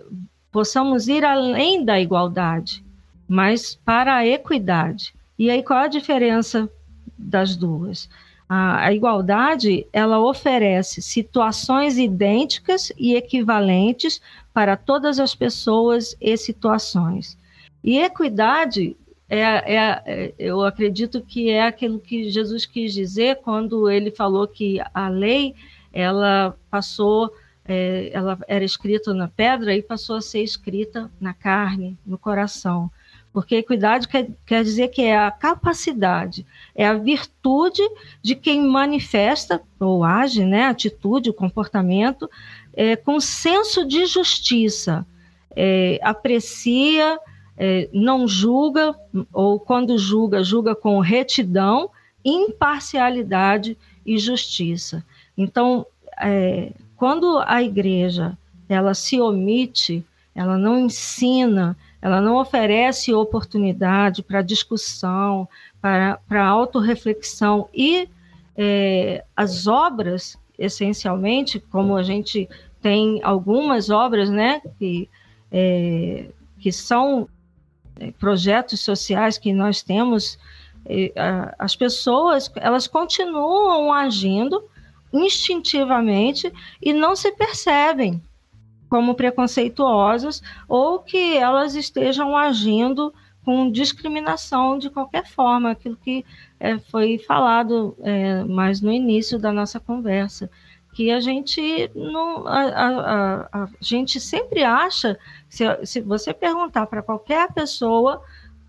possamos ir além da igualdade, mas para a equidade. E aí qual a diferença das duas? A, a igualdade ela oferece situações idênticas e equivalentes para todas as pessoas e situações. E equidade é, é, é, eu acredito que é aquilo que Jesus quis dizer quando ele falou que a lei ela passou, é, ela era escrita na pedra e passou a ser escrita na carne, no coração. Porque equidade quer, quer dizer que é a capacidade, é a virtude de quem manifesta ou age, né, atitude, comportamento, é, com senso de justiça, é, aprecia é, não julga, ou quando julga, julga com retidão, imparcialidade e justiça. Então, é, quando a igreja ela se omite, ela não ensina, ela não oferece oportunidade para discussão, para, para autorreflexão e é, as obras, essencialmente, como a gente tem algumas obras, né, que, é, que são é, projetos sociais que nós temos, é, as pessoas elas continuam agindo instintivamente e não se percebem como preconceituosas ou que elas estejam agindo com discriminação de qualquer forma, aquilo que é, foi falado é, mais no início da nossa conversa que a gente não a, a, a, a gente sempre acha se, se você perguntar para qualquer pessoa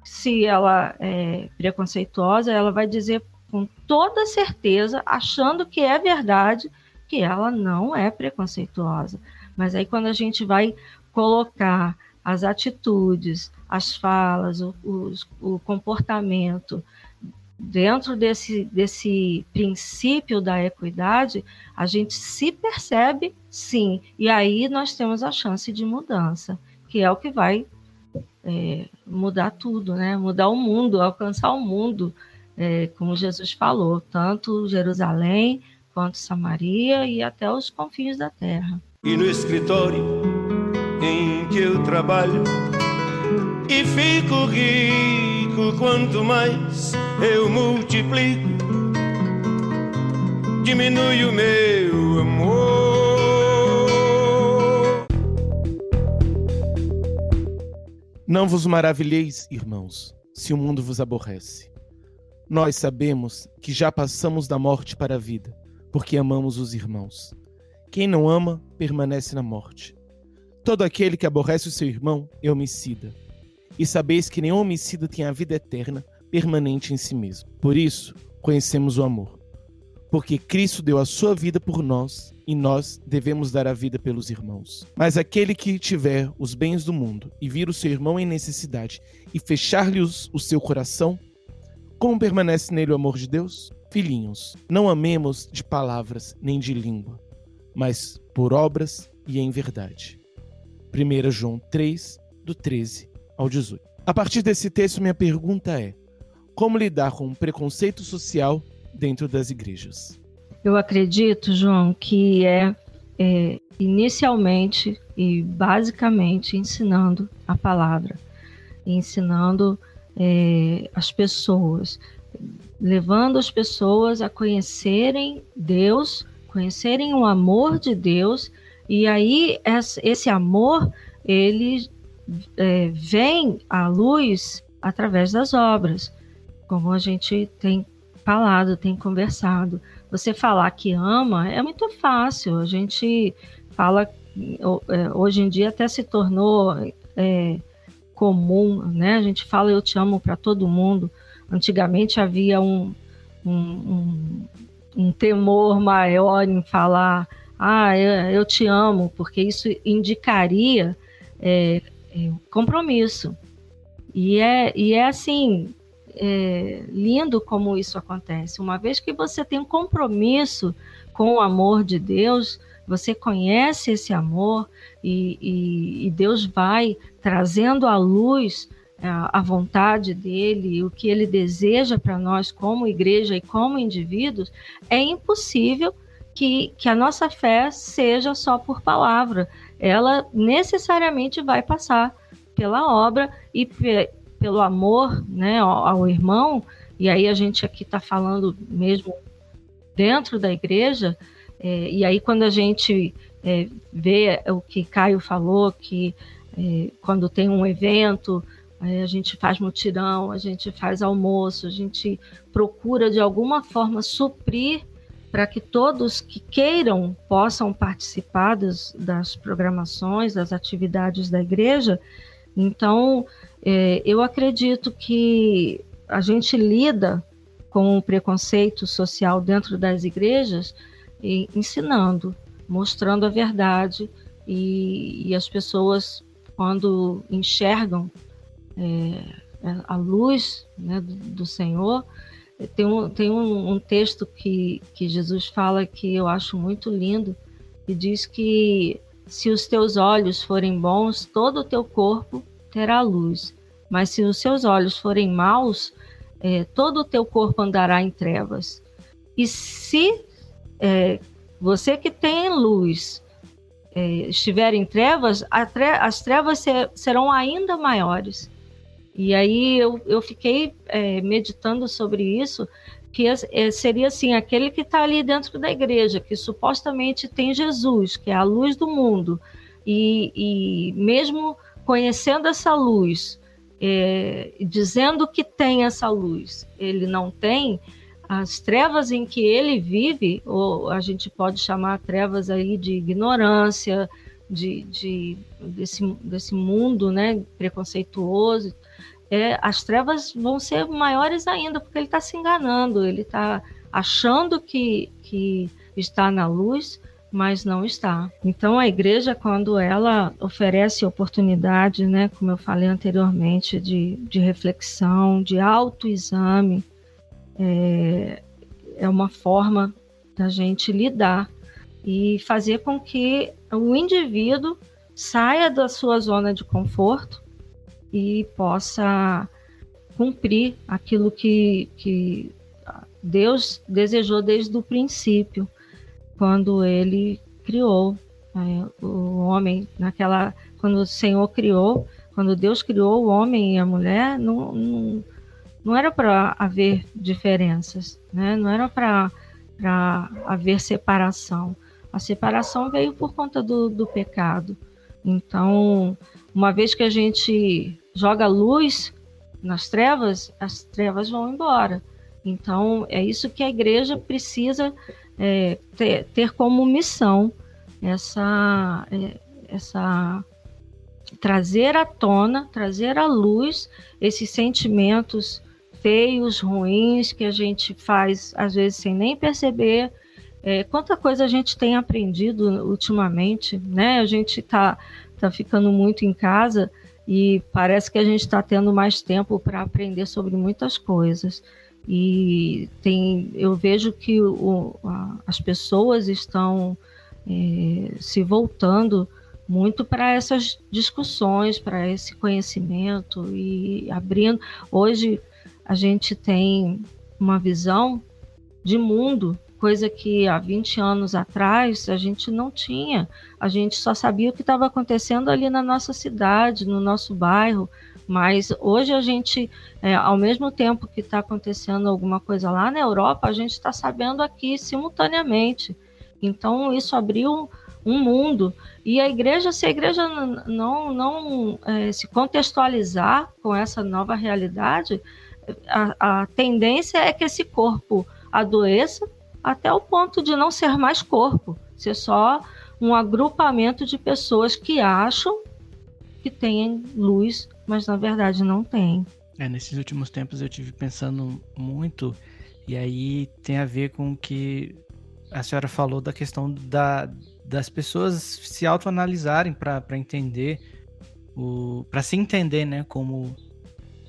se ela é preconceituosa ela vai dizer com toda certeza achando que é verdade que ela não é preconceituosa mas aí quando a gente vai colocar as atitudes as falas o, o, o comportamento dentro desse, desse princípio da equidade, a gente se percebe sim, e aí nós temos a chance de mudança, que é o que vai é, mudar tudo, né? mudar o mundo, alcançar o mundo, é, como Jesus falou, tanto Jerusalém quanto Samaria e até os confins da terra. E no escritório em que eu trabalho e fico rico quanto mais eu multiplico diminui o meu amor. Não vos maravilheis, irmãos, se o mundo vos aborrece. Nós sabemos que já passamos da morte para a vida, porque amamos os irmãos. Quem não ama, permanece na morte. Todo aquele que aborrece o seu irmão é homicida. E sabeis que nenhum homicida tem a vida eterna permanente em si mesmo. Por isso, conhecemos o amor. Porque Cristo deu a sua vida por nós e nós devemos dar a vida pelos irmãos. Mas aquele que tiver os bens do mundo e vir o seu irmão em necessidade e fechar-lhe o seu coração, como permanece nele o amor de Deus? Filhinhos, não amemos de palavras nem de língua, mas por obras e em verdade. 1 João 3, do 13 ao 18. A partir desse texto, minha pergunta é: como lidar com o preconceito social dentro das igrejas? Eu acredito, João, que é, é inicialmente e basicamente ensinando a palavra, ensinando é, as pessoas, levando as pessoas a conhecerem Deus, conhecerem o amor de Deus, e aí esse amor ele é, vem à luz através das obras como a gente tem falado, tem conversado. Você falar que ama é muito fácil. A gente fala, é, hoje em dia até se tornou é, comum, né? A gente fala eu te amo para todo mundo. Antigamente havia um, um, um, um, temor maior em falar, ah, eu, eu te amo, porque isso indicaria é, é compromisso. E é, e é assim, é, lindo como isso acontece. Uma vez que você tem um compromisso com o amor de Deus, você conhece esse amor e, e, e Deus vai trazendo à luz a, vontade dele, o que ele deseja para nós como igreja e como indivíduos, é impossível que, que a nossa fé seja só por palavra. Ela necessariamente vai passar pela obra e pelo amor né, ao, ao irmão, e aí a gente aqui está falando mesmo dentro da igreja, é, e aí quando a gente é, vê o que Caio falou, que é, quando tem um evento, a gente faz mutirão, a gente faz almoço, a gente procura de alguma forma suprir para que todos que queiram possam participar das, das programações, das atividades da igreja. Então, é, eu acredito que a gente lida com o preconceito social dentro das igrejas e ensinando, mostrando a verdade e, e as pessoas quando enxergam é, a luz né, do, do, Senhor tem um, tem um, um, texto que, que Jesus fala que eu acho muito lindo que diz que se os teus olhos forem bons todo o teu corpo terá luz. Mas se os seus olhos forem maus, é, todo o teu corpo andará em trevas. E se é, você que tem luz é, estiver em trevas, tre as trevas ser, serão ainda maiores. E aí eu, eu fiquei é, meditando sobre isso, que é, seria assim, aquele que está ali dentro da igreja, que supostamente tem Jesus, que é a luz do mundo, e, e mesmo conhecendo essa luz, é, dizendo que tem essa luz, ele não tem, as trevas em que ele vive, ou a gente pode chamar trevas aí de ignorância, de, de desse, desse mundo né, preconceituoso, é, as trevas vão ser maiores ainda, porque ele está se enganando, ele está achando que, que está na luz, mas não está. Então a igreja, quando ela oferece oportunidade, né, como eu falei anteriormente, de, de reflexão, de autoexame, é, é uma forma da gente lidar e fazer com que o indivíduo saia da sua zona de conforto e possa cumprir aquilo que, que Deus desejou desde o princípio quando ele criou né, o homem, naquela quando o Senhor criou, quando Deus criou o homem e a mulher, não, não, não era para haver diferenças, né? não era para haver separação. A separação veio por conta do, do pecado. Então, uma vez que a gente joga luz nas trevas, as trevas vão embora. Então, é isso que a igreja precisa é, ter, ter, como missão essa, é, essa trazer à tona, trazer à luz esses sentimentos feios, ruins que a gente faz às vezes sem nem perceber. É, quanta coisa a gente tem aprendido ultimamente, né? A gente está tá ficando muito em casa e parece que a gente está tendo mais tempo para aprender sobre muitas coisas. E tem, eu vejo que o, a, as pessoas estão é, se voltando muito para essas discussões, para esse conhecimento e abrindo. Hoje a gente tem uma visão de mundo, coisa que há 20 anos atrás a gente não tinha. A gente só sabia o que estava acontecendo ali na nossa cidade, no nosso bairro, mas hoje a gente, é, ao mesmo tempo que está acontecendo alguma coisa lá na Europa, a gente está sabendo aqui simultaneamente. Então isso abriu um mundo. E a igreja, se a igreja não, não é, se contextualizar com essa nova realidade, a, a tendência é que esse corpo adoeça até o ponto de não ser mais corpo, ser só um agrupamento de pessoas que acham que têm luz, mas na verdade não tem. É, nesses últimos tempos eu tive pensando muito, e aí tem a ver com o que a senhora falou da questão da, das pessoas se autoanalisarem para entender, para se entender né, como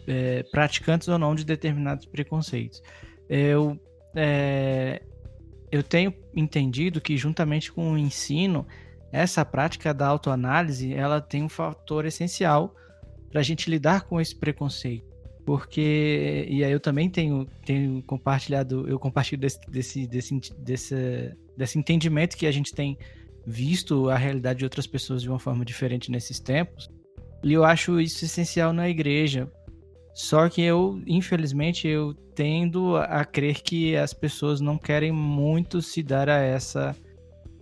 é, praticantes ou não de determinados preconceitos. Eu, é, eu tenho entendido que juntamente com o ensino, essa prática da autoanálise, ela tem um fator essencial para a gente lidar com esse preconceito. Porque, e aí eu também tenho, tenho compartilhado, eu compartilho desse, desse, desse, desse, desse entendimento que a gente tem visto a realidade de outras pessoas de uma forma diferente nesses tempos. E eu acho isso essencial na igreja. Só que eu, infelizmente, eu tendo a crer que as pessoas não querem muito se dar a essa,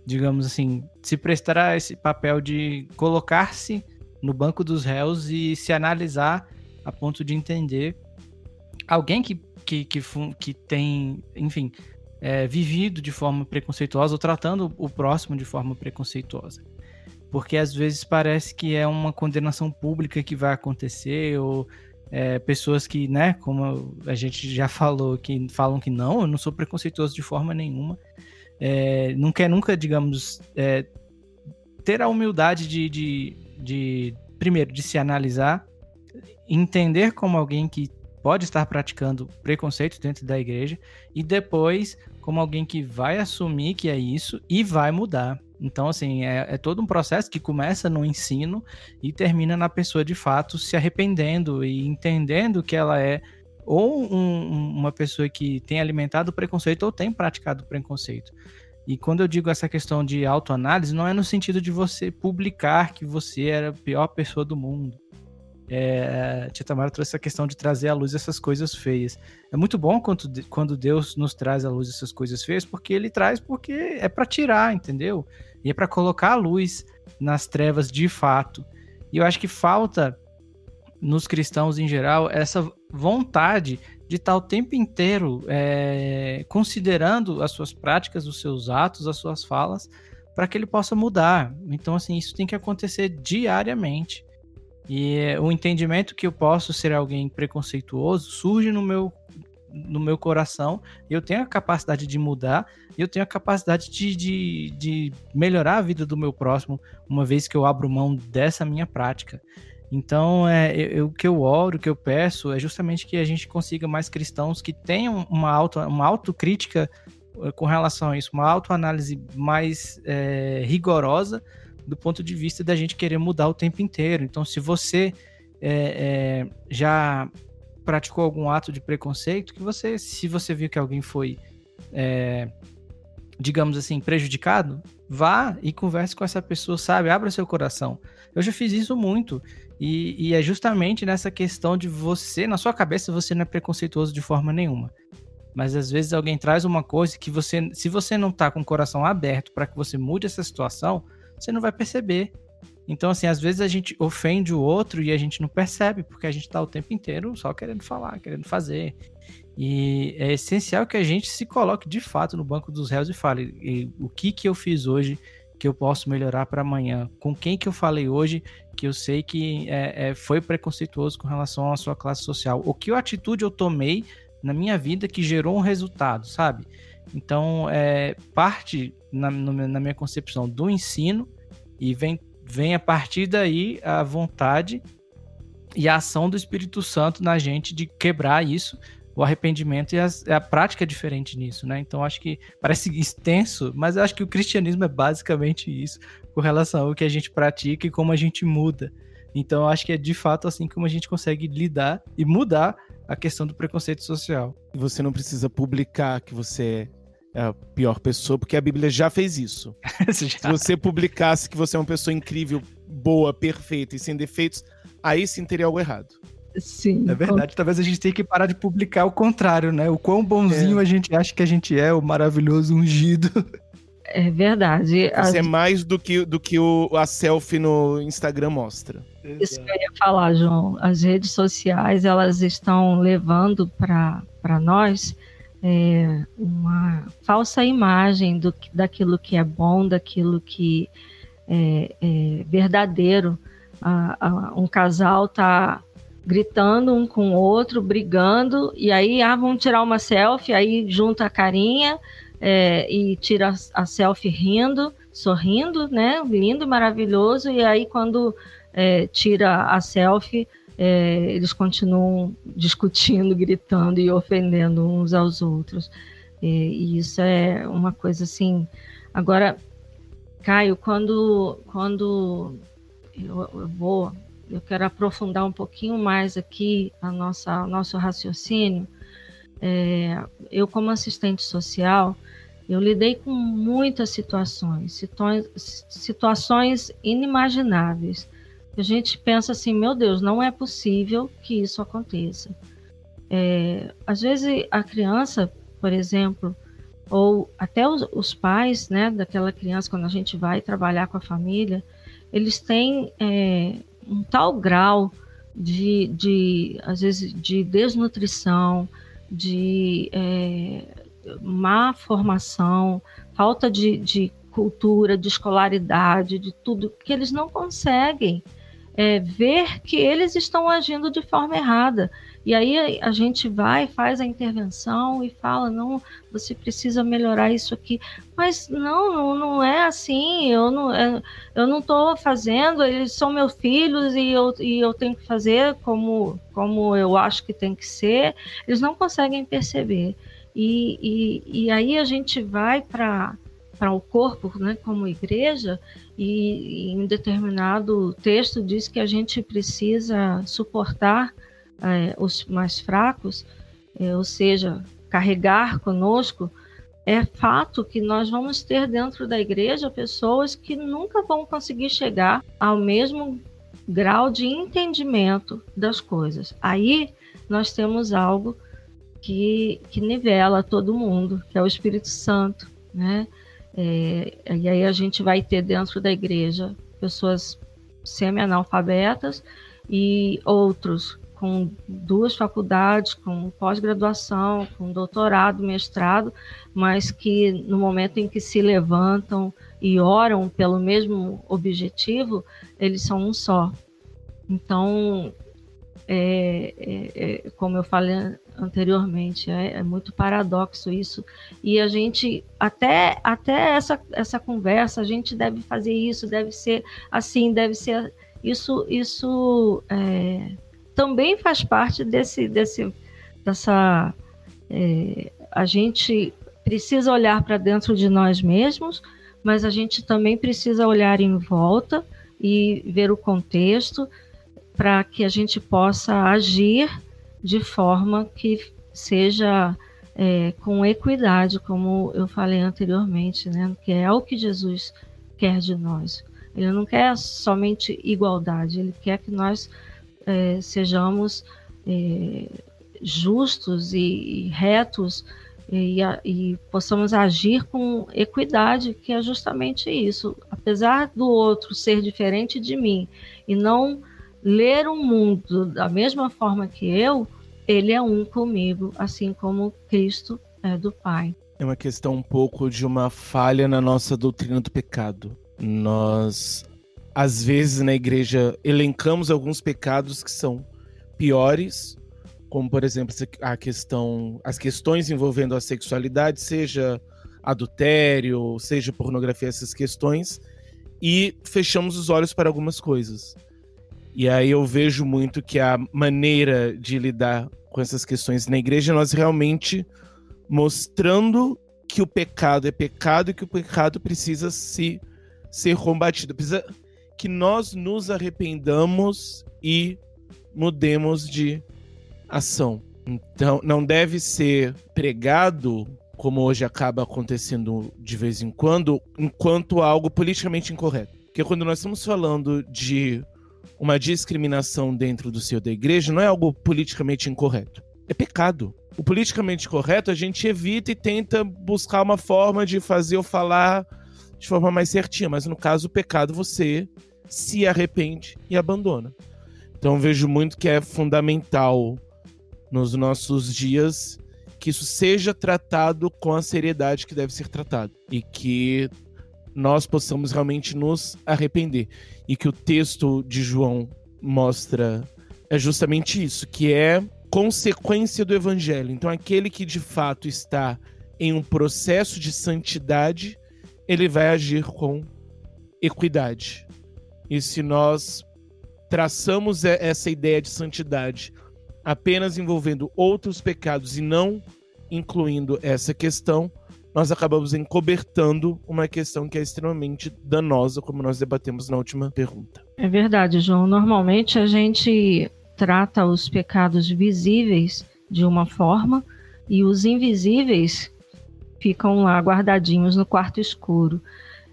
digamos assim, se prestar a esse papel de colocar-se no banco dos réus e se analisar a ponto de entender alguém que, que, que, que tem, enfim, é, vivido de forma preconceituosa ou tratando o próximo de forma preconceituosa. Porque às vezes parece que é uma condenação pública que vai acontecer, ou é, pessoas que, né, como a gente já falou, que falam que não, eu não sou preconceituoso de forma nenhuma. É, não quer nunca, digamos, é, ter a humildade de, de, de, primeiro, de se analisar, entender como alguém que pode estar praticando preconceito dentro da igreja e depois como alguém que vai assumir que é isso e vai mudar. Então, assim, é, é, todo um processo que começa no ensino e termina na pessoa de fato se arrependendo e entendendo que ela é ou um, uma pessoa que tem alimentado o preconceito ou tem praticado o preconceito. E quando eu digo essa questão de autoanálise, não é no sentido de você publicar que você era a pior pessoa do mundo é, Tia Tamara trouxe a questão de trazer à luz essas coisas feias. É muito bom quando, quando Deus nos traz à luz essas coisas feias, porque ele traz porque é para tirar, entendeu? E é para colocar a luz nas trevas de fato. E eu acho que falta nos cristãos em geral essa vontade de estar o tempo inteiro é, considerando as suas práticas, os seus atos, as suas falas, para que ele possa mudar. Então, assim, isso tem que acontecer diariamente. E o entendimento que eu posso ser alguém preconceituoso surge no meu no meu coração, eu tenho a capacidade de mudar, eu tenho a capacidade de, de, de melhorar a vida do meu próximo, uma vez que eu abro mão dessa minha prática. Então, é, eu, o que eu oro, o que eu peço é justamente que a gente consiga mais cristãos que tenham uma, auto, uma autocrítica eh, com relação a isso, uma autoanálise mais é, rigorosa do ponto de vista da gente querer mudar o tempo inteiro. Então, se você é, já praticou algum ato de preconceito, que você, se você viu que alguém foi, é, digamos assim, prejudicado, vá e converse com essa pessoa, sabe? Abra seu coração. Eu já fiz isso muito. E, e é justamente nessa questão de você, na sua cabeça, você não é preconceituoso de forma nenhuma. Mas às vezes alguém traz uma coisa que você, se você não tá com o coração aberto para que você mude essa situação, você não vai perceber. Então, assim, às vezes a gente ofende o outro e a gente não percebe, porque a gente tá o tempo inteiro só querendo falar, querendo fazer. E é essencial que a gente se coloque de fato no banco dos réus e fale e, o que que eu fiz hoje que eu posso melhorar para amanhã, com quem que eu falei hoje que eu sei que é, é, foi preconceituoso com relação à sua classe social, o que atitude eu tomei na minha vida que gerou um resultado, sabe? Então, é parte, na, na minha concepção, do ensino e vem, vem a partir daí a vontade e a ação do Espírito Santo na gente de quebrar isso o arrependimento e as, a prática é diferente nisso, né? Então acho que parece extenso, mas acho que o cristianismo é basicamente isso, com relação ao que a gente pratica e como a gente muda. Então acho que é de fato assim como a gente consegue lidar e mudar a questão do preconceito social. Você não precisa publicar que você é a pior pessoa, porque a Bíblia já fez isso. (laughs) já. Se você publicasse que você é uma pessoa incrível, boa, perfeita e sem defeitos, aí sim teria algo errado. Sim. É verdade. Talvez a gente tenha que parar de publicar o contrário, né? O quão bonzinho é. a gente acha que a gente é, o maravilhoso ungido. É verdade. Isso é mais do que, do que o, a selfie no Instagram mostra. Isso que eu ia falar, João. As redes sociais, elas estão levando para nós é, uma falsa imagem do, daquilo que é bom, daquilo que é, é verdadeiro. um casal tá gritando um com o outro, brigando, e aí, ah, vamos tirar uma selfie, aí junta a carinha é, e tira a selfie rindo, sorrindo, né? Lindo, maravilhoso, e aí quando é, tira a selfie, é, eles continuam discutindo, gritando e ofendendo uns aos outros. E, e isso é uma coisa assim. Agora, Caio, quando, quando eu, eu vou eu quero aprofundar um pouquinho mais aqui a nossa nosso raciocínio. É, eu como assistente social, eu lidei com muitas situações, situações inimagináveis. A gente pensa assim, meu Deus, não é possível que isso aconteça. É, às vezes a criança, por exemplo, ou até os, os, pais, né, daquela criança quando a gente vai trabalhar com a família, eles têm é, um tal grau de, de às vezes, de desnutrição, de é, má formação, falta de, de cultura, de escolaridade, de tudo, que eles não conseguem é, ver que eles estão agindo de forma errada. E aí a gente vai, faz a intervenção e fala: não, você precisa melhorar isso aqui. Mas não, não, não é assim. Eu não é, eu não estou fazendo. Eles são meus filhos e eu, e eu tenho que fazer como, como eu acho que tem que ser. Eles não conseguem perceber. E, e, e aí a gente vai para o corpo, né, como igreja, e, em determinado texto diz que a gente precisa suportar é, os mais fracos, é, ou seja, carregar conosco, é fato que nós vamos ter dentro da igreja pessoas que nunca vão conseguir chegar ao mesmo grau de entendimento das coisas. Aí nós temos algo que, que nivela todo mundo, que é o Espírito Santo, né? É, e aí a gente vai ter dentro da igreja pessoas semi-analfabetas e outros com duas faculdades, com pós-graduação, com doutorado, mestrado, mas que no momento em que se levantam e oram pelo mesmo objetivo, eles são um só. Então, é, é, é, como eu falei anteriormente, é, é, muito paradoxo isso. E a gente, até, até essa, essa conversa, a gente deve fazer isso, deve ser assim, deve ser. Isso, isso é, também faz parte desse, desse dessa é, a gente precisa olhar para dentro de nós mesmos, mas a gente também precisa olhar em volta e ver o contexto para que a gente possa agir de forma que seja é, com equidade, como eu falei anteriormente, né? que é o que Jesus quer de nós. Ele não quer somente igualdade, ele quer que nós é, sejamos é, justos e, e retos e, e, possamos agir com equidade, que é justamente isso. Apesar do outro ser diferente de mim e não ler o mundo da mesma forma que eu, ele é um comigo, assim como Cristo é do Pai. É uma questão um pouco de uma falha na nossa doutrina do pecado. Nós, às vezes, na igreja, elencamos alguns pecados que são piores como por exemplo a questão, as questões envolvendo a sexualidade, seja adultério, seja pornografia, essas questões, e fechamos os olhos para algumas coisas. E aí eu vejo muito que a maneira de lidar com essas questões na igreja, nós realmente mostrando que o pecado é pecado e que o pecado precisa se ser combatido, precisa que nós nos arrependamos e mudemos de ação. Então, não deve ser pregado, como hoje acaba acontecendo de vez em quando, enquanto algo politicamente incorreto. Porque quando nós estamos falando de uma discriminação dentro do seio da igreja, não é algo politicamente incorreto. É pecado. O politicamente correto a gente evita e tenta buscar uma forma de fazer ou falar de forma mais certinha, mas no caso o pecado você se arrepende e abandona. Então vejo muito que é fundamental nos nossos dias que isso seja tratado com a seriedade que deve ser tratado e que nós possamos realmente nos arrepender e que o texto de João mostra é justamente isso, que é consequência do evangelho. Então aquele que de fato está em um processo de santidade, ele vai agir com equidade. E se nós traçamos essa ideia de santidade apenas envolvendo outros pecados e não incluindo essa questão, nós acabamos encobertando uma questão que é extremamente danosa, como nós debatemos na última pergunta. É verdade, João. Normalmente a gente trata os pecados visíveis de uma forma e os invisíveis ficam lá guardadinhos no quarto escuro.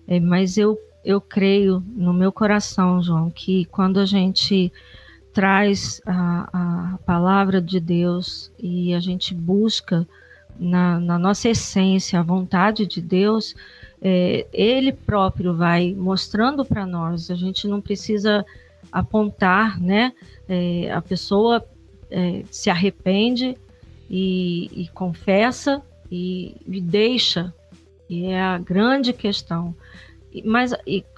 É, mas eu, eu creio no meu coração, João, que quando a gente traz a, a palavra de Deus e a gente busca na, na nossa essência a vontade de Deus, é, Ele próprio vai mostrando para nós. A gente não precisa apontar, né? É, a pessoa é, se arrepende e, e confessa e, e deixa. E é a grande questão mas,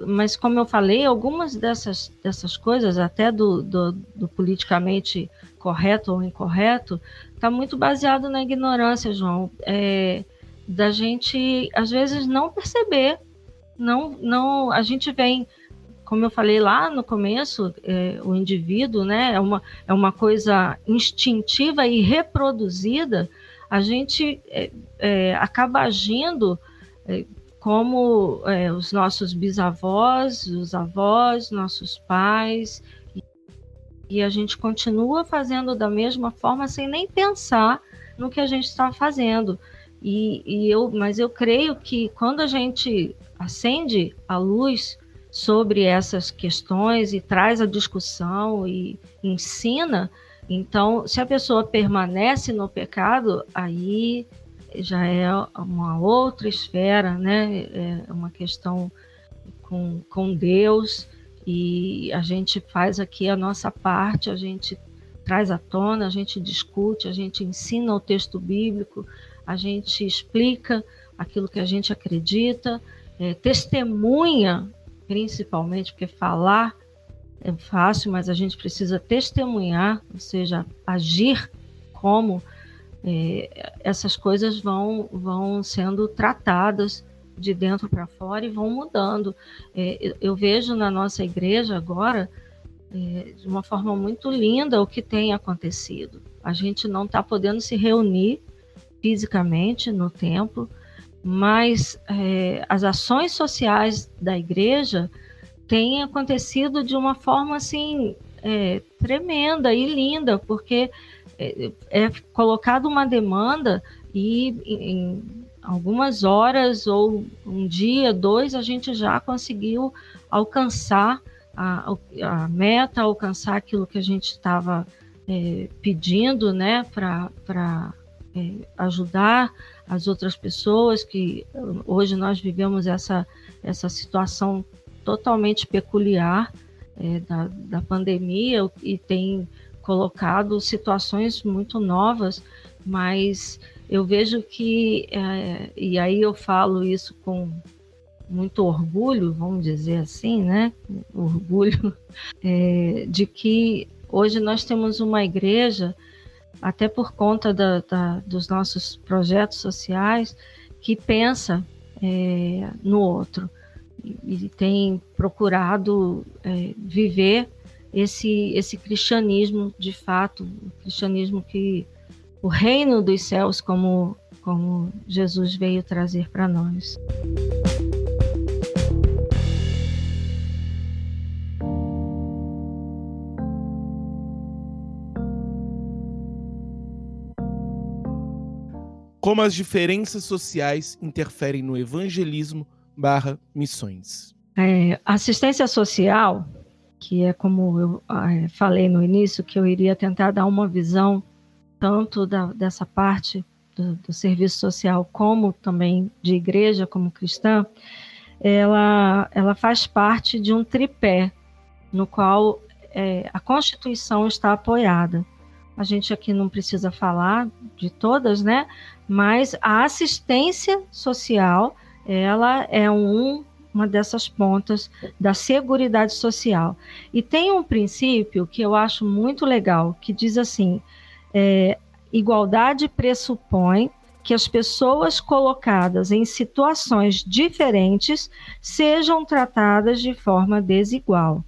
mas como eu falei, algumas dessas, dessas coisas, até do, do, do politicamente correto ou incorreto, está muito baseado na ignorância, João, é, da gente às vezes não perceber, não, não, a gente vem, como eu falei lá no começo, é, o indivíduo, né, é uma, é uma coisa instintiva e reproduzida, a gente é, é acaba agindo é, como é, os nossos bisavós, os avós, nossos pais, e, a gente continua fazendo da mesma forma sem nem pensar no que a gente está fazendo. E, e, eu, mas eu creio que quando a gente acende a luz sobre essas questões e traz a discussão e ensina, então, se a pessoa permanece no pecado, aí já é uma outra esfera, né? É uma questão com, com Deus e a gente faz aqui a nossa parte, a gente traz à tona, a gente discute, a gente ensina o texto bíblico, a gente explica aquilo que a gente acredita, é, testemunha, principalmente, porque falar é fácil, mas a gente precisa testemunhar, ou seja, agir como é, essas coisas vão, vão sendo tratadas de dentro para fora e vão mudando. É, eu, eu, vejo na nossa igreja agora, é, de uma forma muito linda, o que tem acontecido. A gente não está podendo se reunir fisicamente no templo, mas é, as ações sociais da igreja têm acontecido de uma forma assim é, tremenda e linda, porque é, é colocada uma demanda e em algumas horas ou um dia, dois, a gente já conseguiu alcançar a, a meta, alcançar aquilo que a gente estava é, pedindo né, para é, ajudar as outras pessoas, que hoje nós vivemos essa, essa situação totalmente peculiar é, da, da pandemia e tem colocado situações muito novas, mas eu vejo que, é, e aí eu falo isso com muito orgulho, vamos dizer assim, né? Orgulho (laughs) é, de que hoje nós temos uma igreja, até por conta da, da, dos nossos projetos sociais, que pensa é, no outro e, tem procurado é, viver esse, esse cristianismo de fato, o cristianismo que o reino dos céus, como, como Jesus veio trazer para nós. Como as diferenças sociais interferem no evangelismo barra missões. É, assistência social, que é como eu é, falei no início, que eu iria tentar dar uma visão tanto da, dessa parte do, do, serviço social como também de igreja como cristã, ela, ela faz parte de um tripé no qual é, a Constituição está apoiada. A gente aqui não precisa falar de todas, né? Mas a assistência social, ela é um, uma dessas pontas da Seguridade Social. E tem um princípio que eu acho muito legal, que diz assim: é, igualdade pressupõe que as pessoas colocadas em situações diferentes sejam tratadas de forma desigual.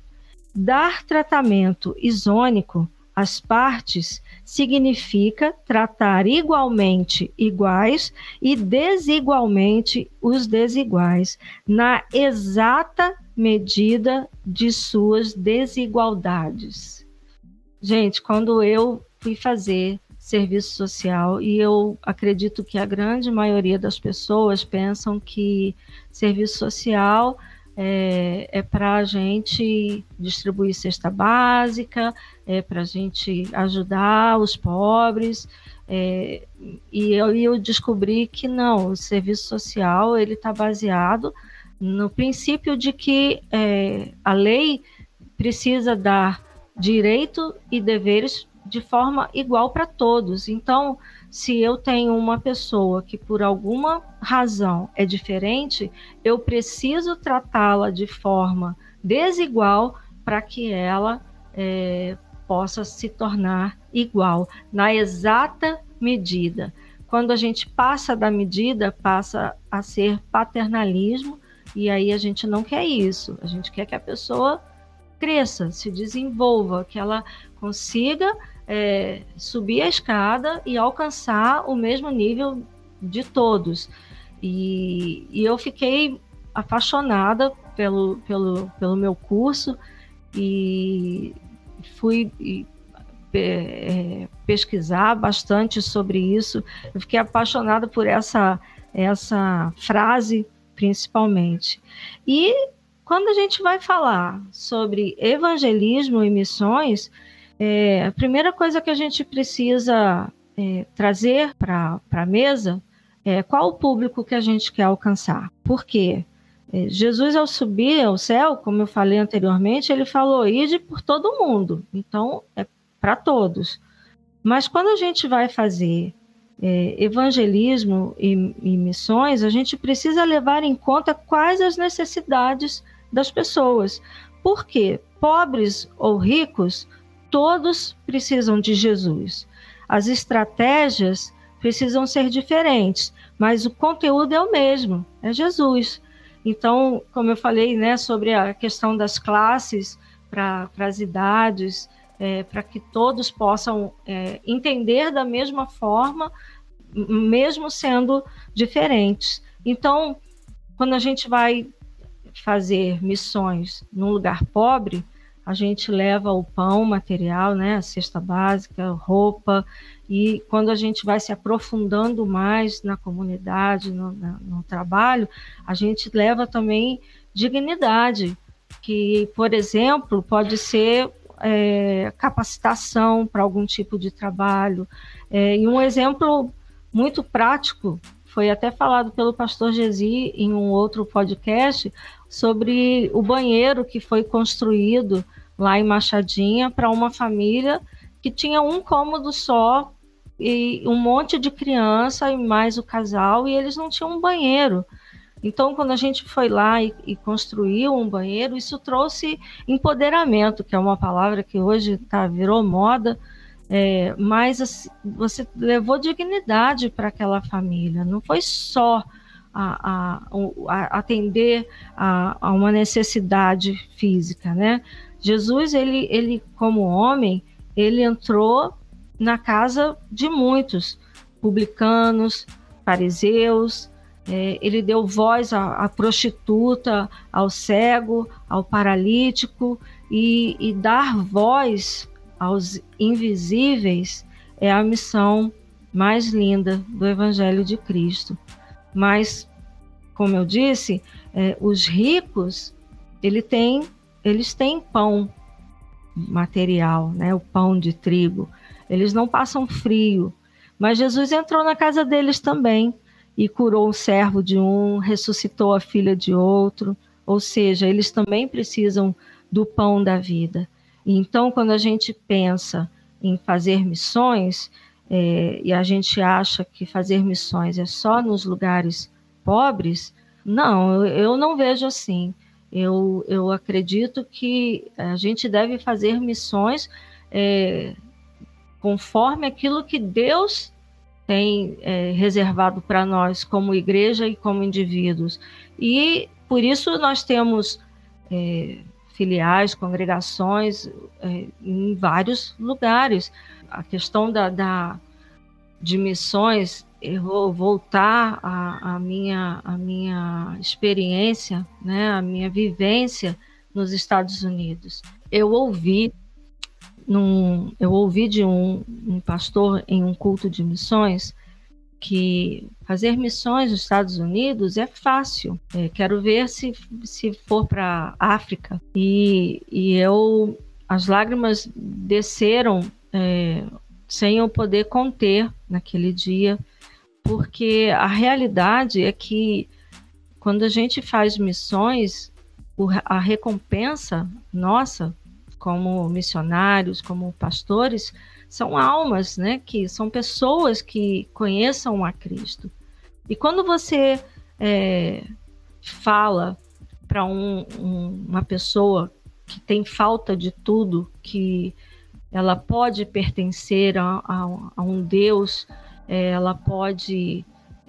Dar tratamento isônico às partes significa tratar igualmente iguais e desigualmente os desiguais, na exata medida de suas desigualdades. Gente, quando eu fui fazer serviço social e eu acredito que a grande maioria das pessoas pensam que serviço social é, é para a gente distribuir cesta básica, é para a gente ajudar os pobres. É, e eu, eu descobri que não, o serviço social ele está baseado no princípio de que é, a lei precisa dar direito e deveres de forma igual para todos. Então, se eu tenho uma pessoa que por alguma razão é diferente, eu preciso tratá-la de forma desigual para que ela é, possa se tornar igual, na exata medida. Quando a gente passa da medida, passa a ser paternalismo, e aí a gente não quer isso. A gente quer que a pessoa cresça, se desenvolva, que ela consiga é, subir a escada e alcançar o mesmo nível de todos. E, e eu fiquei apaixonada pelo, pelo, pelo meu curso e fui é, pesquisar bastante sobre isso. Eu fiquei apaixonada por essa, essa frase, principalmente. E quando a gente vai falar sobre evangelismo e missões, é, a primeira coisa que a gente precisa é, trazer para a mesa é qual o público que a gente quer alcançar. Por quê? É, Jesus, ao subir ao céu, como eu falei anteriormente, ele falou: ide por todo mundo. Então, é para todos. Mas quando a gente vai fazer é, evangelismo e, e, missões, a gente precisa levar em conta quais as necessidades das pessoas. Porque pobres ou ricos, todos precisam de Jesus. As estratégias precisam ser diferentes, mas o conteúdo é o mesmo, é Jesus. Então, como eu falei, né, sobre a questão das classes para as idades, é, para que todos possam é, entender da mesma forma, mesmo sendo diferentes. Então, quando a gente vai fazer missões num lugar pobre, a gente leva o pão material, né, a cesta básica, roupa, e quando a gente vai se aprofundando mais na comunidade, no, no trabalho, a gente leva também dignidade, que, por exemplo, pode ser é, capacitação para algum tipo de trabalho. É, e um exemplo muito prático foi até falado pelo pastor Gesi em um outro podcast sobre o banheiro que foi construído lá em Machadinha para uma família que tinha um cômodo só e um monte de criança e mais o casal e eles não tinham um banheiro. Então, quando a gente foi lá e, e construiu um banheiro, isso trouxe empoderamento, que é uma palavra que hoje tá, virou moda, é, mas assim, você levou dignidade para aquela família. Não foi só a, a, a atender a, a, uma necessidade física, né? Jesus, ele, ele como homem, ele entrou na casa de muitos publicanos, fariseus, é, ele deu voz à, prostituta, ao cego, ao paralítico, e, e dar voz aos invisíveis é a missão mais linda do Evangelho de Cristo. Mas, como eu disse, é, os ricos ele tem, eles têm pão material, né, o pão de trigo. Eles não passam frio. Mas Jesus entrou na casa deles também e curou o servo de um, ressuscitou a filha de outro. Ou seja, eles também precisam do pão da vida. Então, quando a gente pensa em fazer missões, é, e a gente acha que fazer missões é só nos lugares pobres, não, eu, não vejo assim. Eu, eu acredito que a gente deve fazer missões é, conforme aquilo que Deus tem é, reservado para nós como igreja e como indivíduos. E por isso nós temos é, filiais, congregações é, em vários lugares. A questão da, da, de missões, eu vou voltar à, minha, a minha experiência, né, a minha vivência nos Estados Unidos. Eu ouvi num, eu ouvi de um, um pastor em um culto de missões que fazer missões nos Estados Unidos é fácil. É, quero ver se, se for para África. E, e eu, as lágrimas desceram é, sem eu poder conter naquele dia, porque a realidade é que quando a gente faz missões, a recompensa nossa como missionários, como pastores, são almas, né? Que são pessoas que conheçam a Cristo. E quando você é, fala para um, um, uma pessoa que tem falta de tudo, que ela pode pertencer a, a, a um Deus, é, ela pode,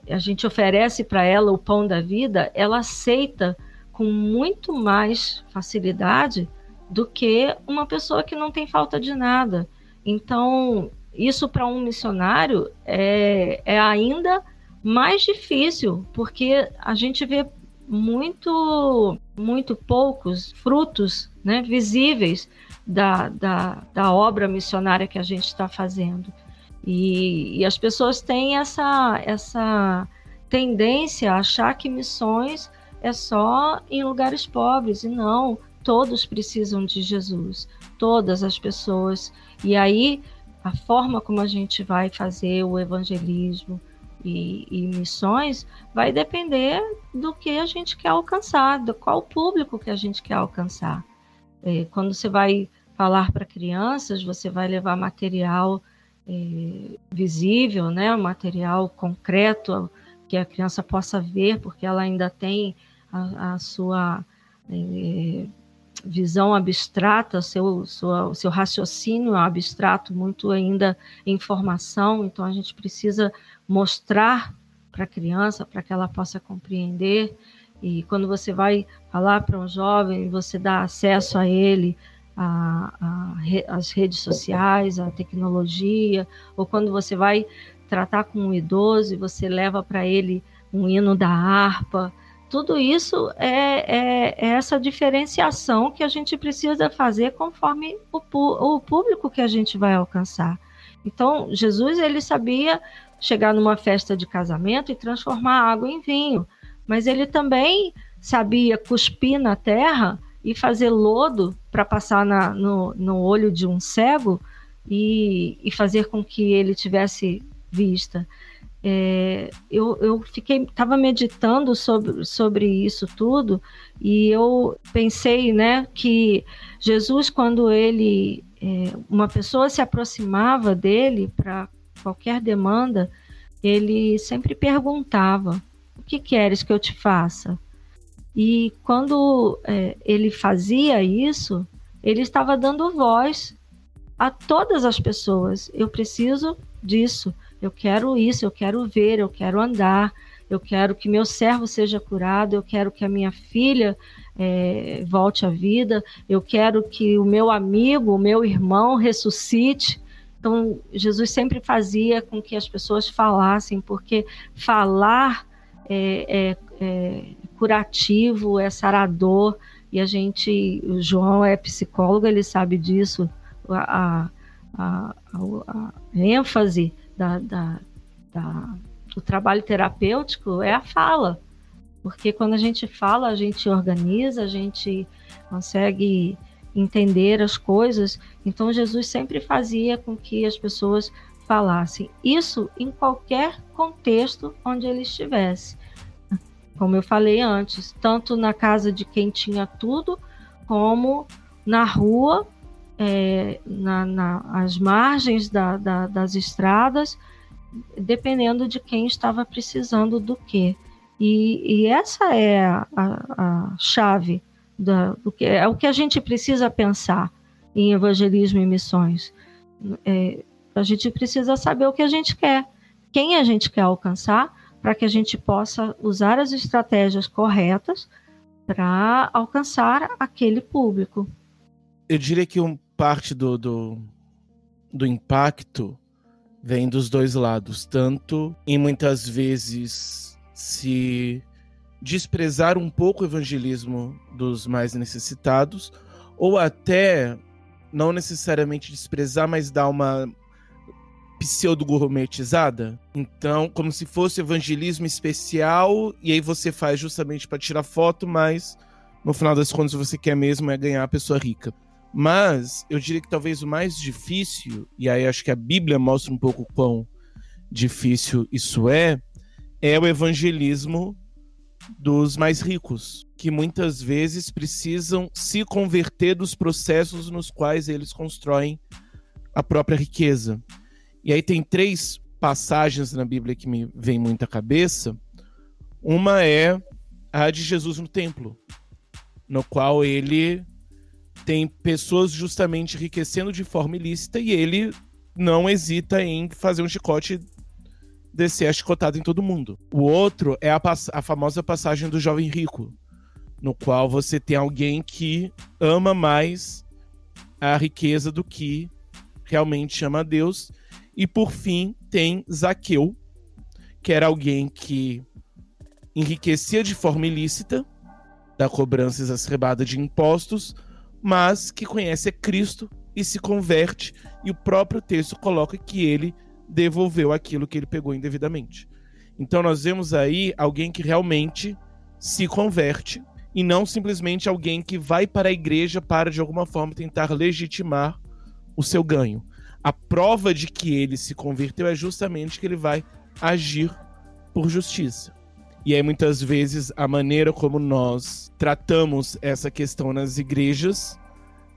a gente oferece para ela o pão da vida, ela aceita com muito mais facilidade do que uma pessoa que não tem falta de nada. Então, isso para um missionário é, é ainda mais difícil, porque a gente vê muito, muito poucos frutos né, visíveis da, da, da obra missionária que a gente está fazendo. E, e, as pessoas têm essa, essa tendência a achar que missões é só em lugares pobres, e não, Todos precisam de Jesus, todas as pessoas. E aí, a forma como a gente vai fazer o evangelismo e, e missões vai depender do que a gente quer alcançar, do qual público que a gente quer alcançar. É, quando você vai falar para crianças, você vai levar material é, visível, né, material concreto que a criança possa ver, porque ela ainda tem a, a sua é, visão abstrata, seu, sua, seu raciocínio abstrato muito ainda em formação, então a gente precisa mostrar para a criança para que ela possa compreender. E quando você vai falar para um jovem, você dá acesso a ele às redes sociais, à tecnologia, ou quando você vai tratar com um idoso e você leva para ele um hino da harpa, tudo isso é, é, é, essa diferenciação que a gente precisa fazer conforme o, o público que a gente vai alcançar. Então, Jesus ele sabia chegar numa festa de casamento e transformar água em vinho, mas ele também sabia cuspir na terra e fazer lodo para passar na, no, no olho de um cego e, e fazer com que ele tivesse vista. É, eu, eu fiquei, estava meditando sobre, sobre isso tudo e eu pensei, né, que Jesus, quando ele, é, uma pessoa se aproximava dele para qualquer demanda, ele sempre perguntava: O que queres que eu te faça? E quando é, ele fazia isso, ele estava dando voz a todas as pessoas. Eu preciso disso, eu quero isso, eu quero ver, eu quero andar, eu quero que meu servo seja curado, eu quero que a minha filha é, volte à vida, eu quero que o meu amigo, o meu irmão ressuscite. Então, Jesus sempre fazia com que as pessoas falassem, porque falar é, é, é curativo, é sarador, e a gente, o João é psicólogo, ele sabe disso, a, a, a, a ênfase da, da, da, do trabalho terapêutico é a fala, porque quando a gente fala, a gente organiza, a gente consegue entender as coisas. Então Jesus sempre fazia com que as pessoas falassem isso em qualquer contexto onde ele estivesse. Como eu falei antes, tanto na casa de quem tinha tudo, como na rua, é, na, na, margens da, da, das estradas, dependendo de quem estava precisando do que. E, essa é a, a chave da, do que é o que a gente precisa pensar em evangelismo e missões. É, a gente precisa saber o que a gente quer, quem a gente quer alcançar, para que a gente possa usar as estratégias corretas para alcançar aquele público. Eu diria que um parte do, do, do impacto vem dos dois lados, tanto em muitas vezes se desprezar um pouco o evangelismo dos mais necessitados, ou até não necessariamente desprezar, mas dar uma pseudo-gourmetizada. Então, como se fosse evangelismo especial, e aí você faz justamente para tirar foto, mas no final das contas você quer mesmo é ganhar a pessoa rica. Mas eu diria que talvez o mais difícil, e aí acho que a Bíblia mostra um pouco quão difícil isso é, é o evangelismo dos mais ricos, que muitas vezes precisam se converter dos processos nos quais eles constroem a própria riqueza. E aí tem três passagens na Bíblia que me vem muito à cabeça. Uma é a de Jesus no templo, no qual ele tem pessoas justamente enriquecendo de forma ilícita e ele não hesita em fazer um chicote descer a chicotada em todo mundo. O outro é a, a famosa passagem do jovem rico, no qual você tem alguém que ama mais a riqueza do que realmente ama a Deus. E por fim, tem Zaqueu, que era alguém que enriquecia de forma ilícita, da cobrança exacerbada de impostos, mas que conhece a Cristo e se converte, e o próprio texto coloca que ele devolveu aquilo que ele pegou indevidamente. Então nós vemos aí alguém que realmente se converte e não simplesmente alguém que vai para a igreja para de alguma forma tentar legitimar o seu ganho. A prova de que ele se converteu é justamente que ele vai agir por justiça. E aí muitas vezes a maneira como nós tratamos essa questão nas igrejas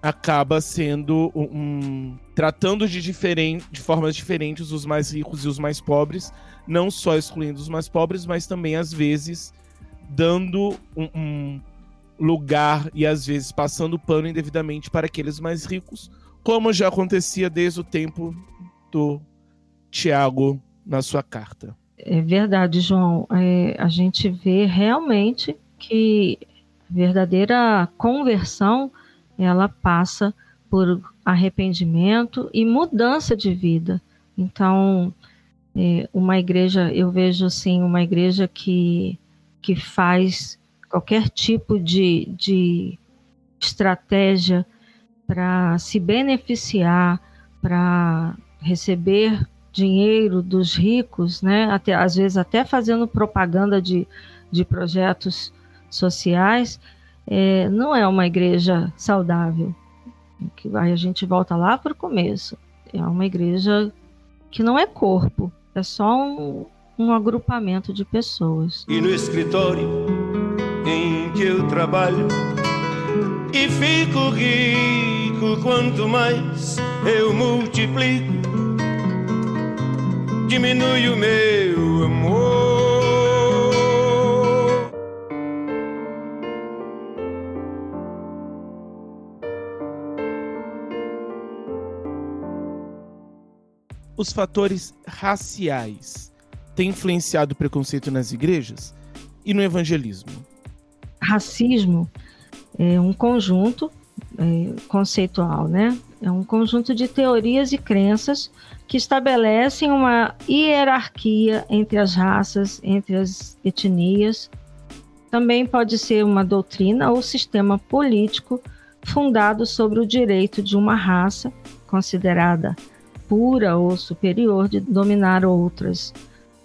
acaba sendo um, tratando de diferente, de formas diferentes os mais ricos e os mais pobres, não só excluindo os mais pobres, mas também às vezes dando um, um lugar e às vezes passando pano indevidamente para aqueles mais ricos, como já acontecia desde o tempo do Tiago na sua carta. É verdade, João. É, a gente vê realmente que a verdadeira conversão ela passa por arrependimento e mudança de vida. Então, é, uma igreja, eu vejo assim, uma igreja que, que faz qualquer tipo de, de estratégia para se beneficiar, para receber dinheiro dos ricos, né? Até, às vezes até fazendo propaganda de, de projetos sociais, é, não é uma igreja saudável. Que aí a gente volta lá para o começo. É uma igreja que não é corpo, é só um, um agrupamento de pessoas. E no escritório em que eu trabalho e fico quanto mais eu multiplico, diminui o meu amor. Os fatores raciais têm influenciado o preconceito nas igrejas e no evangelismo? Racismo é um conjunto conceitual, né? É um conjunto de teorias e crenças que estabelecem uma hierarquia entre as raças, entre as etnias. Também pode ser uma doutrina ou sistema político fundado sobre o direito de uma raça considerada pura ou superior de dominar outras.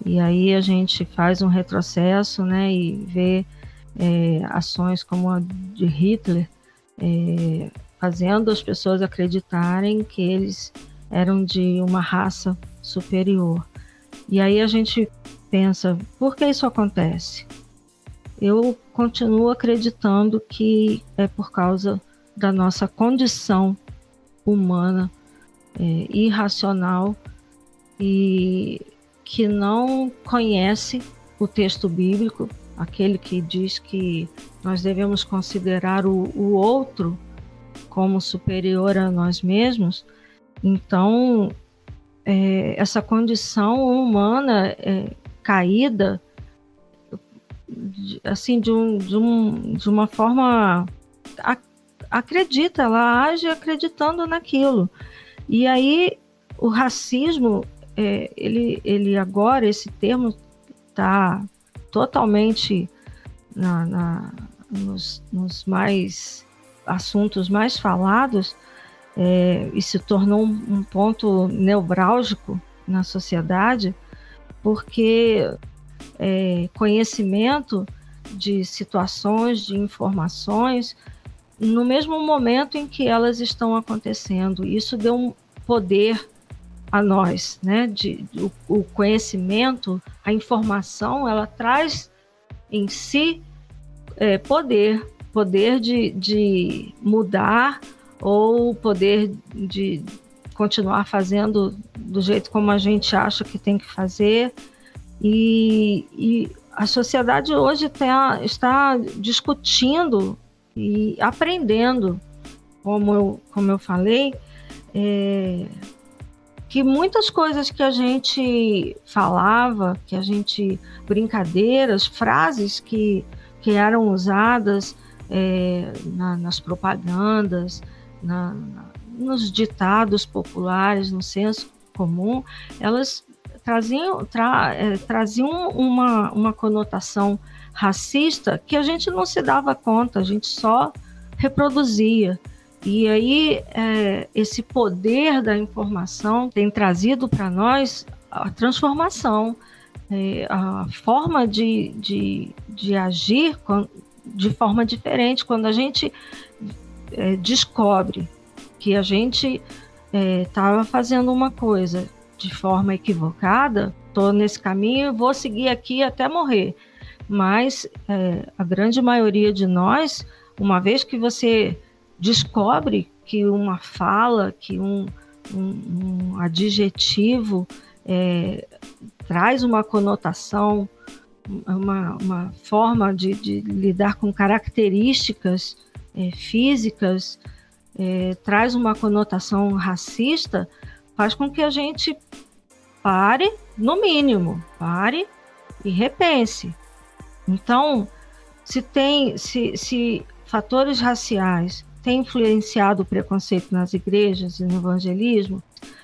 E aí a gente faz um retrocesso, né, e vê é, ações como a de Hitler, é, fazendo as pessoas acreditarem que eles eram de uma raça superior. E aí a gente pensa, por que isso acontece? Eu continuo acreditando que é por causa da nossa condição humana é, irracional e que não conhece o texto bíblico, aquele que diz que nós devemos considerar o, o outro como superior a nós mesmos, então é, essa condição humana é, caída, assim, de, um, de, um, de uma forma. acredita, ela age acreditando naquilo. E aí o racismo, é, ele, ele agora, esse termo está totalmente na, na nos, nos, mais assuntos mais falados é, e se tornou um, um ponto neurálgico na sociedade, porque é, conhecimento de situações, de informações, no mesmo momento em que elas estão acontecendo. Isso deu um poder a nós, né? De, o, o conhecimento, a informação, ela traz em si é, poder, poder de, de mudar ou poder de continuar fazendo do jeito como a gente acha que tem que fazer. E, e a sociedade hoje tá, está discutindo e aprendendo, como eu, como eu falei, é, que muitas coisas que a gente falava, que a gente brincadeiras, frases que, que eram usadas é, na, nas propagandas, na, nos ditados populares, no senso comum, elas traziam, tra, é, traziam uma, uma conotação racista que a gente não se dava conta, a gente só reproduzia. E aí, é, esse poder da informação tem trazido para nós a transformação, é, a forma de, de, de agir de forma diferente. Quando a gente é, descobre que a gente estava é, fazendo uma coisa de forma equivocada, estou nesse caminho, vou seguir aqui até morrer mas é, a grande maioria de nós, uma vez que você descobre que uma fala, que um, um, um adjetivo é, traz uma conotação, uma, uma forma de, de, lidar com características é, físicas, é, traz uma conotação racista, faz com que a gente pare, no mínimo, pare e repense. Então, se tem, se, se fatores raciais têm influenciado o preconceito nas igrejas e no evangelismo,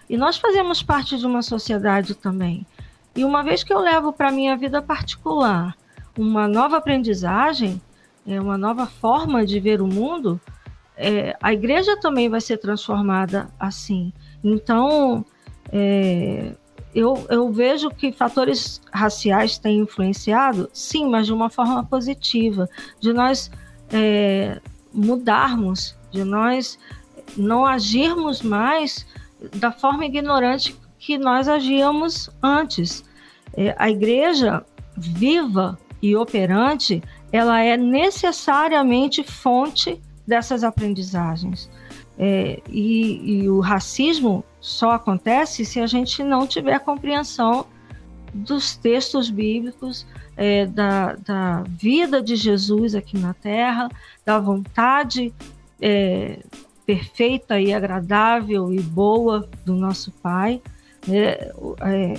e nós fazemos parte de uma sociedade também. E uma vez que eu levo para minha vida particular uma nova aprendizagem, é uma nova forma de ver o mundo, é, a igreja também vai ser transformada assim. Então, é, eu, eu vejo que fatores raciais têm influenciado, sim, mas de uma forma positiva, de nós é, mudarmos, de nós não agirmos mais da forma ignorante que nós agíamos antes. É, a igreja viva e operante, ela é necessariamente fonte dessas aprendizagens. É, e, e, o racismo só acontece se a gente não tiver compreensão dos textos bíblicos, é, da, da, vida de Jesus aqui na Terra, da vontade é, perfeita e agradável e boa do nosso Pai. É, é,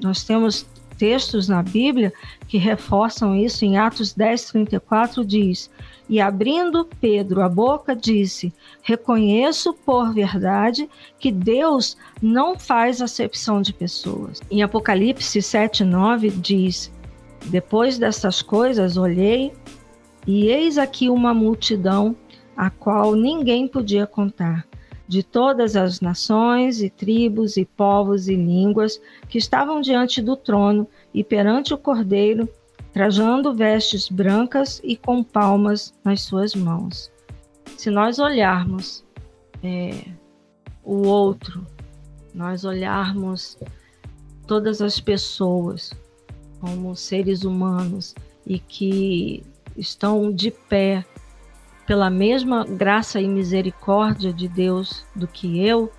nós temos textos na Bíblia que reforçam isso. Em Atos 10, 34 diz: E abrindo Pedro a boca, disse: Reconheço por verdade que Deus não faz acepção de pessoas. Em Apocalipse 7, 9 diz: Depois dessas coisas olhei, e eis aqui uma multidão a qual ninguém podia contar de todas as nações e tribos e povos e línguas que estavam diante do trono e perante o Cordeiro, trajando vestes brancas e com palmas nas suas mãos. Se nós olharmos é, o outro, nós olharmos todas as pessoas como seres humanos e que estão de pé pela mesma graça e misericórdia de Deus do que eu,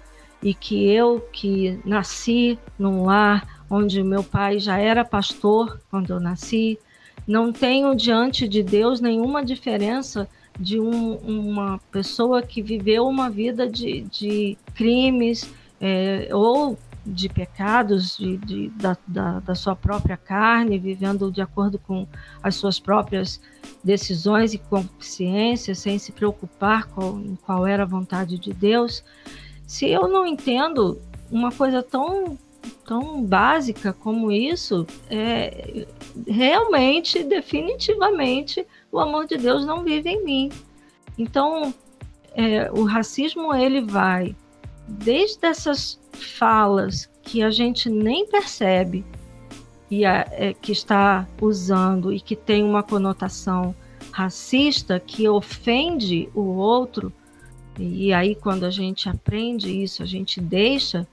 e que eu que nasci num lar onde meu pai já era pastor quando eu nasci, não tenho diante de Deus nenhuma diferença de um, uma pessoa que viveu uma vida de, de crimes é, ou de pecados de, de da, da, da, sua própria carne, vivendo de acordo com as suas próprias decisões e consciência, sem se preocupar com qual era a vontade de Deus. Se eu não entendo uma coisa tão tão básica como isso, é, realmente, definitivamente, o amor de Deus não vive em mim. Então, é, o racismo ele vai desde essas falas que a gente nem percebe e a, é, que está usando e que tem uma conotação racista que ofende o outro, e aí quando a gente aprende isso, a gente deixa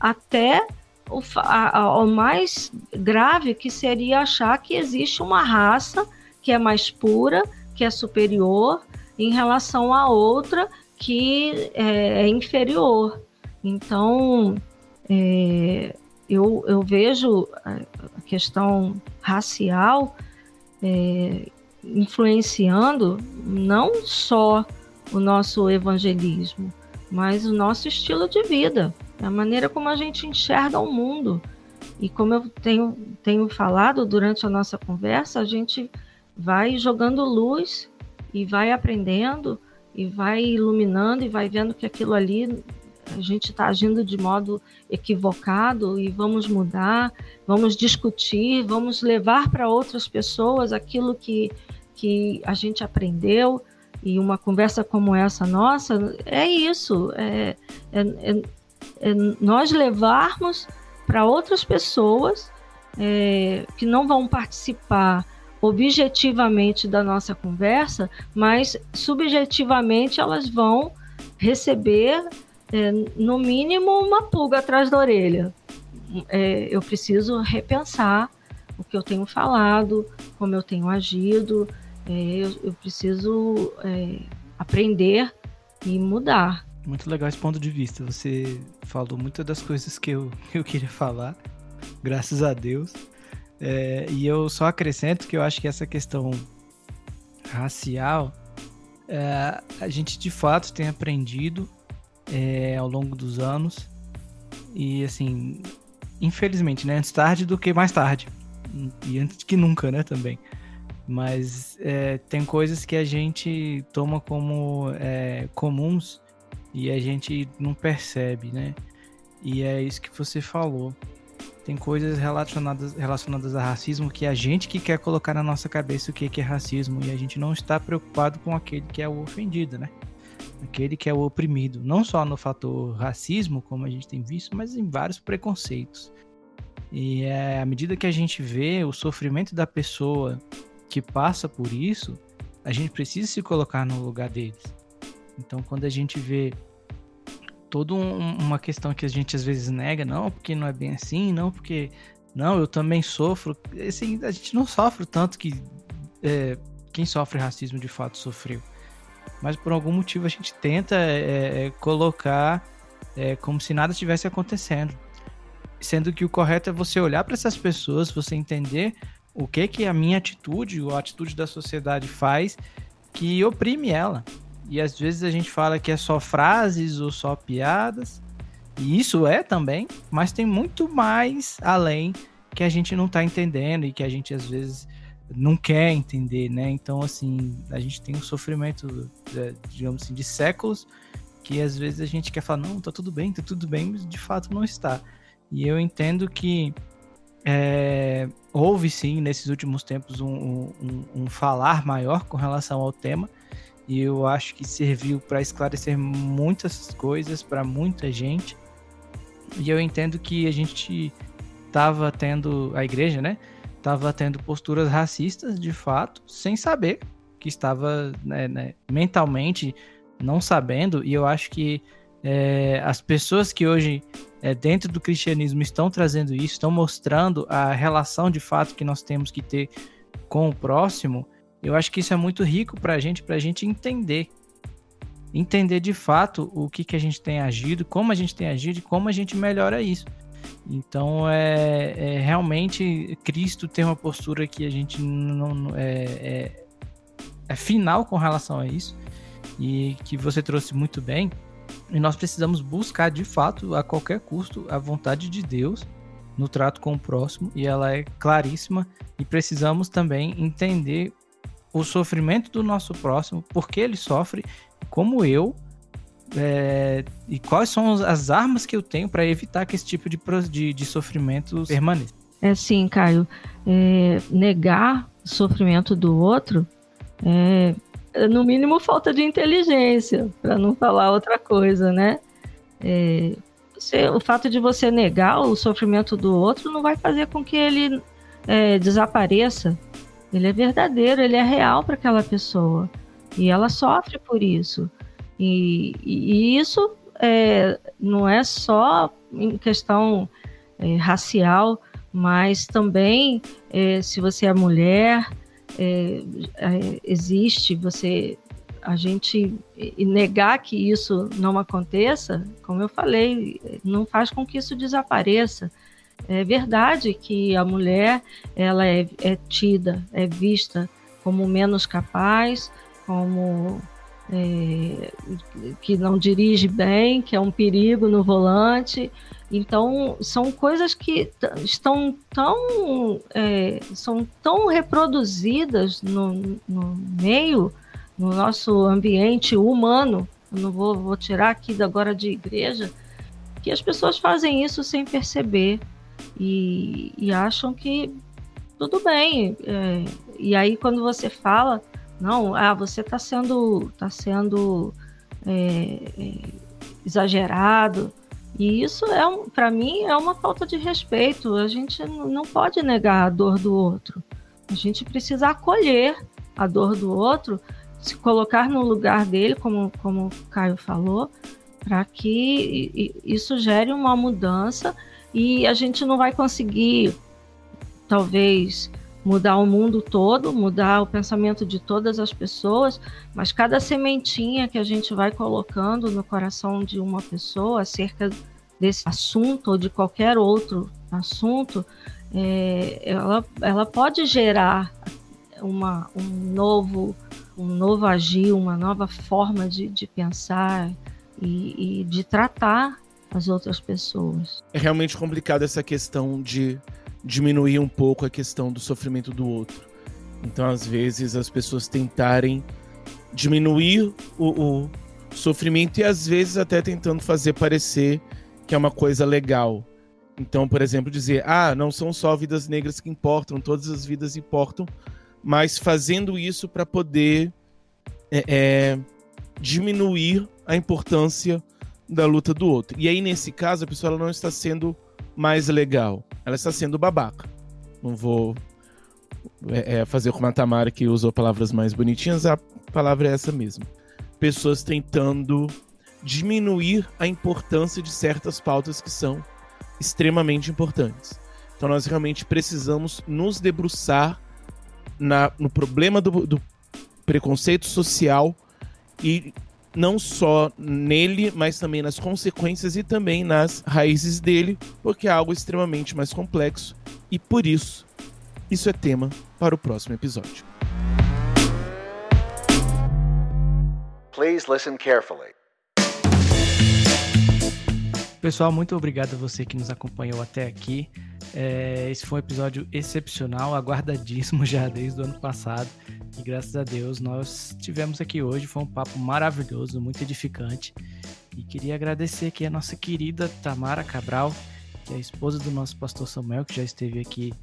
até o, a, a, o mais grave que seria achar que existe uma raça que é mais pura, que é superior em relação a outra que é, é inferior. Então, é, eu, eu, vejo a questão racial é, influenciando não só o nosso evangelismo, mas o nosso estilo de vida, a maneira como a gente enxerga o mundo. E como eu tenho, tenho falado durante a nossa conversa, a gente vai jogando luz e vai aprendendo e vai iluminando e vai vendo que aquilo ali a gente está agindo de modo equivocado e vamos mudar, vamos discutir, vamos levar para outras pessoas aquilo que, que a gente aprendeu. E uma conversa como essa nossa é isso: é, é, é, é nós levarmos para outras pessoas é, que não vão participar objetivamente da nossa conversa, mas subjetivamente elas vão receber é, no mínimo, uma pulga atrás da orelha. É, eu preciso repensar o que eu tenho falado, como eu tenho agido, é, eu, eu, preciso é, aprender e mudar. Muito legal esse ponto de vista. Você falou muitas das coisas que eu, (laughs) eu queria falar, graças a Deus. É, e eu só acrescento que eu acho que essa questão racial, é, a gente de fato tem aprendido é, ao longo dos anos. E assim, infelizmente, né? Antes tarde do que mais tarde. E antes que nunca, né? Também. Mas é, tem coisas que a gente toma como é, comuns e a gente não percebe, né? E é isso que você falou. Tem coisas relacionadas, relacionadas a racismo que a gente que quer colocar na nossa cabeça o que é racismo e a gente não está preocupado com aquele que é o ofendido, né? aquele que é o oprimido, não só no fator racismo, como a gente tem visto, mas em vários preconceitos. E é, à medida que a gente vê o sofrimento da pessoa que passa por isso, a gente precisa se colocar no lugar deles. Então, quando a gente vê toda um, uma questão que a gente às vezes nega, não, porque não é bem assim, não, porque não, eu também sofro. Assim, a gente não sofre tanto que é, quem sofre racismo de fato sofreu. Mas por algum motivo a gente tenta é, é colocar é, como se nada estivesse acontecendo. Sendo que o correto é você olhar para essas pessoas, você entender o que que a minha atitude ou a atitude da sociedade faz que oprime ela. E às vezes a gente fala que é só frases ou só piadas, e isso é também, mas tem muito mais além que a gente não está entendendo e que a gente às vezes não quer entender, né? Então, assim, a gente tem um sofrimento, é, digamos assim, de séculos que às vezes a gente quer falar, não, tá tudo bem, tá tudo bem, mas de fato não está. E eu entendo que é, houve sim nesses últimos tempos um, um, um, falar maior com relação ao tema e eu acho que serviu para esclarecer muitas coisas para muita gente. E eu entendo que a gente estava tendo a igreja né estava tendo posturas racistas de fato sem saber que estava né, né, mentalmente não sabendo. E eu acho que é, as pessoas que hoje é, dentro do cristianismo estão trazendo isso, estão mostrando a relação de fato que nós temos que ter com o próximo, eu acho que isso é muito rico para a gente, para a gente entender. Entender de fato o que, que a gente tem agido, como a gente tem agido e como a gente melhora isso. Então, é, é realmente Cristo tem uma postura que a gente não é, é, é final com relação a isso e que você trouxe muito bem e nós precisamos buscar de fato, a qualquer custo, a vontade de Deus no trato com o próximo, e ela é claríssima, e precisamos também entender o sofrimento do nosso próximo, por que ele sofre, como eu, é, e quais são as armas que eu tenho para evitar que esse tipo de, de, de sofrimento permaneça. É sim, Caio. É, negar o sofrimento do outro é, no mínimo falta de inteligência, para não falar outra coisa, né? É, você, o fato de você negar o sofrimento do outro não vai fazer com que ele é, desapareça. Ele é verdadeiro, ele é real para aquela pessoa. E ela sofre por isso. E, e isso é, não é só em questão é, racial, mas também é, se você é mulher, é, é, existe, você a gente negar que isso não aconteça, como eu falei, não faz com que isso desapareça. É verdade que a mulher ela é, é tida, é vista como menos capaz, como é, que não dirige bem, que é um perigo no volante. Então, são coisas que estão tão, é, são tão reproduzidas no, no, meio, no nosso ambiente humano, eu não vou, vou tirar aqui agora de igreja, que as pessoas fazem isso sem perceber e, e acham que tudo bem. É, e aí, quando você fala, não, ah, você está sendo, tá sendo é, é, exagerado, e isso é, para mim, é uma falta de respeito. A gente não pode negar a dor do outro. A gente precisa acolher a dor do outro, se colocar no lugar dele, como, como o Caio falou, para que isso gere uma mudança e a gente não vai conseguir, talvez, mudar o mundo todo, mudar o pensamento de todas as pessoas, mas cada sementinha que a gente vai colocando no coração de uma pessoa acerca desse assunto ou de qualquer outro assunto, é, ela, ela pode gerar uma, um novo um novo agir, uma nova forma de, de pensar e, e de tratar as outras pessoas. É realmente complicado essa questão de diminuir um pouco a questão do sofrimento do outro. Então, às vezes, as pessoas tentarem diminuir o, o sofrimento e, às vezes, até tentando fazer parecer que é uma coisa legal. Então, por exemplo, dizer: ah, não são só vidas negras que importam, todas as vidas importam, mas fazendo isso para poder é, é, diminuir a importância da luta do outro. E aí, nesse caso, a pessoa não está sendo mais legal, ela está sendo babaca. Não vou é, é fazer como a Tamara, que usou palavras mais bonitinhas, a palavra é essa mesmo. Pessoas tentando diminuir a importância de certas pautas que são extremamente importantes. Então nós realmente precisamos nos debruçar na, no problema do, do preconceito social e não só nele, mas também nas consequências e também nas raízes dele, porque é algo extremamente mais complexo e por isso isso é tema para o próximo episódio. Please listen carefully. Pessoal, muito obrigado a você que nos acompanhou até aqui. É, esse foi um episódio excepcional, aguardadíssimo (laughs) já desde o ano passado. E graças a Deus nós tivemos aqui hoje. Foi um papo maravilhoso, muito edificante. E queria agradecer aqui a nossa querida Tamara Cabral, que é a esposa do nosso pastor Samuel, que já esteve aqui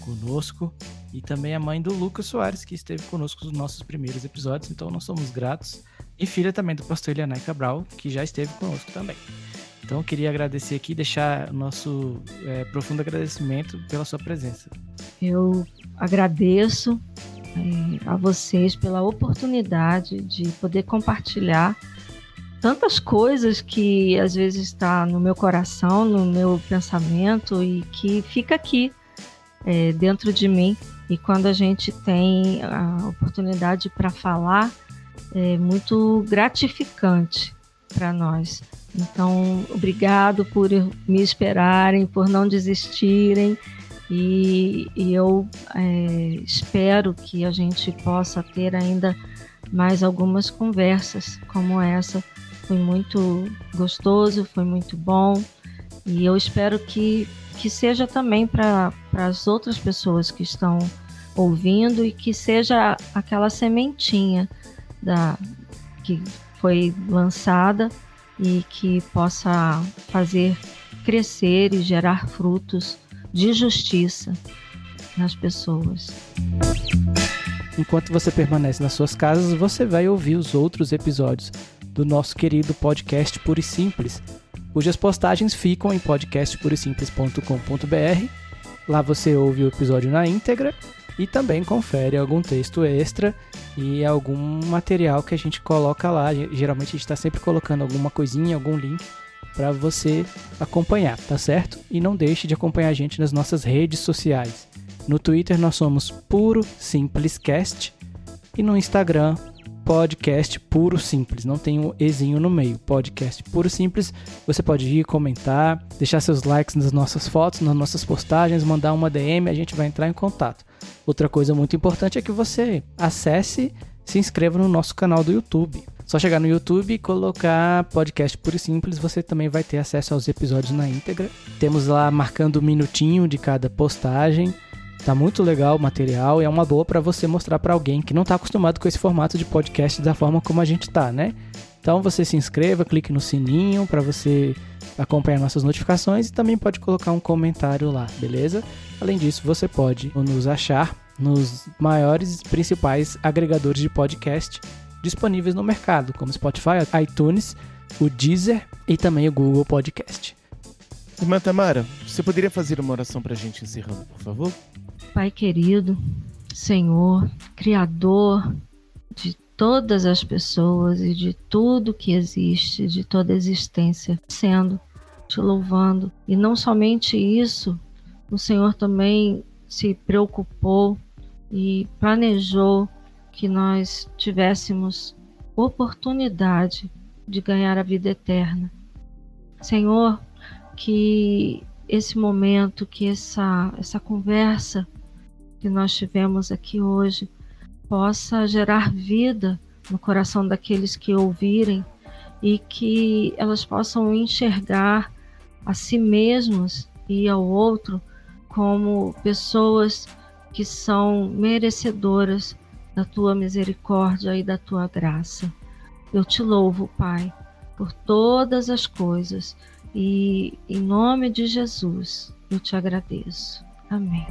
conosco. E também a mãe do Lucas Soares, que esteve conosco nos nossos primeiros episódios. Então nós somos gratos. E filha também do pastor Elianai Cabral, que já esteve conosco também. Então, eu queria agradecer aqui, deixar nosso é, profundo agradecimento pela sua presença. Eu agradeço é, a vocês pela oportunidade de poder compartilhar tantas coisas que às vezes está no meu coração, no meu pensamento e que fica aqui é, dentro de mim. E quando a gente tem a oportunidade para falar, é muito gratificante para nós. Então, obrigado por me esperarem, por não desistirem. E, e eu é, espero que a gente possa ter ainda mais algumas conversas como essa. Foi muito gostoso, foi muito bom. E eu espero que, que seja também para as outras pessoas que estão ouvindo e que seja aquela sementinha da, que foi lançada e que possa fazer crescer e gerar frutos de justiça nas pessoas. Enquanto você permanece nas suas casas, você vai ouvir os outros episódios do nosso querido podcast Puro e Simples, cujas postagens ficam em podcastpurisimples.com.br. Lá você ouve o episódio na íntegra e também confere algum texto extra e algum material que a gente coloca lá. Geralmente a gente está sempre colocando alguma coisinha, algum link para você acompanhar, tá certo? E não deixe de acompanhar a gente nas nossas redes sociais. No Twitter nós somos Puro Simplescast e no Instagram podcast puro simples, não tem um ezinho no meio. Podcast puro simples. Você pode ir comentar, deixar seus likes nas nossas fotos, nas nossas postagens, mandar uma DM, a gente vai entrar em contato. Outra coisa muito importante é que você acesse, se inscreva no nosso canal do YouTube. Só chegar no YouTube e colocar podcast puro simples, você também vai ter acesso aos episódios na íntegra. Temos lá marcando um minutinho de cada postagem. Tá muito legal o material e é uma boa para você mostrar para alguém que não está acostumado com esse formato de podcast da forma como a gente tá, né? Então você se inscreva, clique no sininho para você acompanhar nossas notificações e também pode colocar um comentário lá, beleza? Além disso, você pode nos achar nos maiores principais agregadores de podcast disponíveis no mercado, como Spotify, iTunes, o Deezer e também o Google Podcast. Irmã Tamara, você poderia fazer uma oração para a gente encerrando, por favor? Pai querido, Senhor, Criador de todas as pessoas e de tudo que existe, de toda existência, sendo te louvando. E não somente isso, o Senhor também se preocupou e planejou que nós tivéssemos oportunidade de ganhar a vida eterna. Senhor, que esse momento, que essa, essa conversa que nós tivemos aqui hoje possa gerar vida no coração daqueles que ouvirem e que elas possam enxergar a si mesmos e ao outro como pessoas que são merecedoras da tua misericórdia e da tua graça. Eu te louvo, Pai, por todas as coisas e em nome de Jesus eu te agradeço. Amém.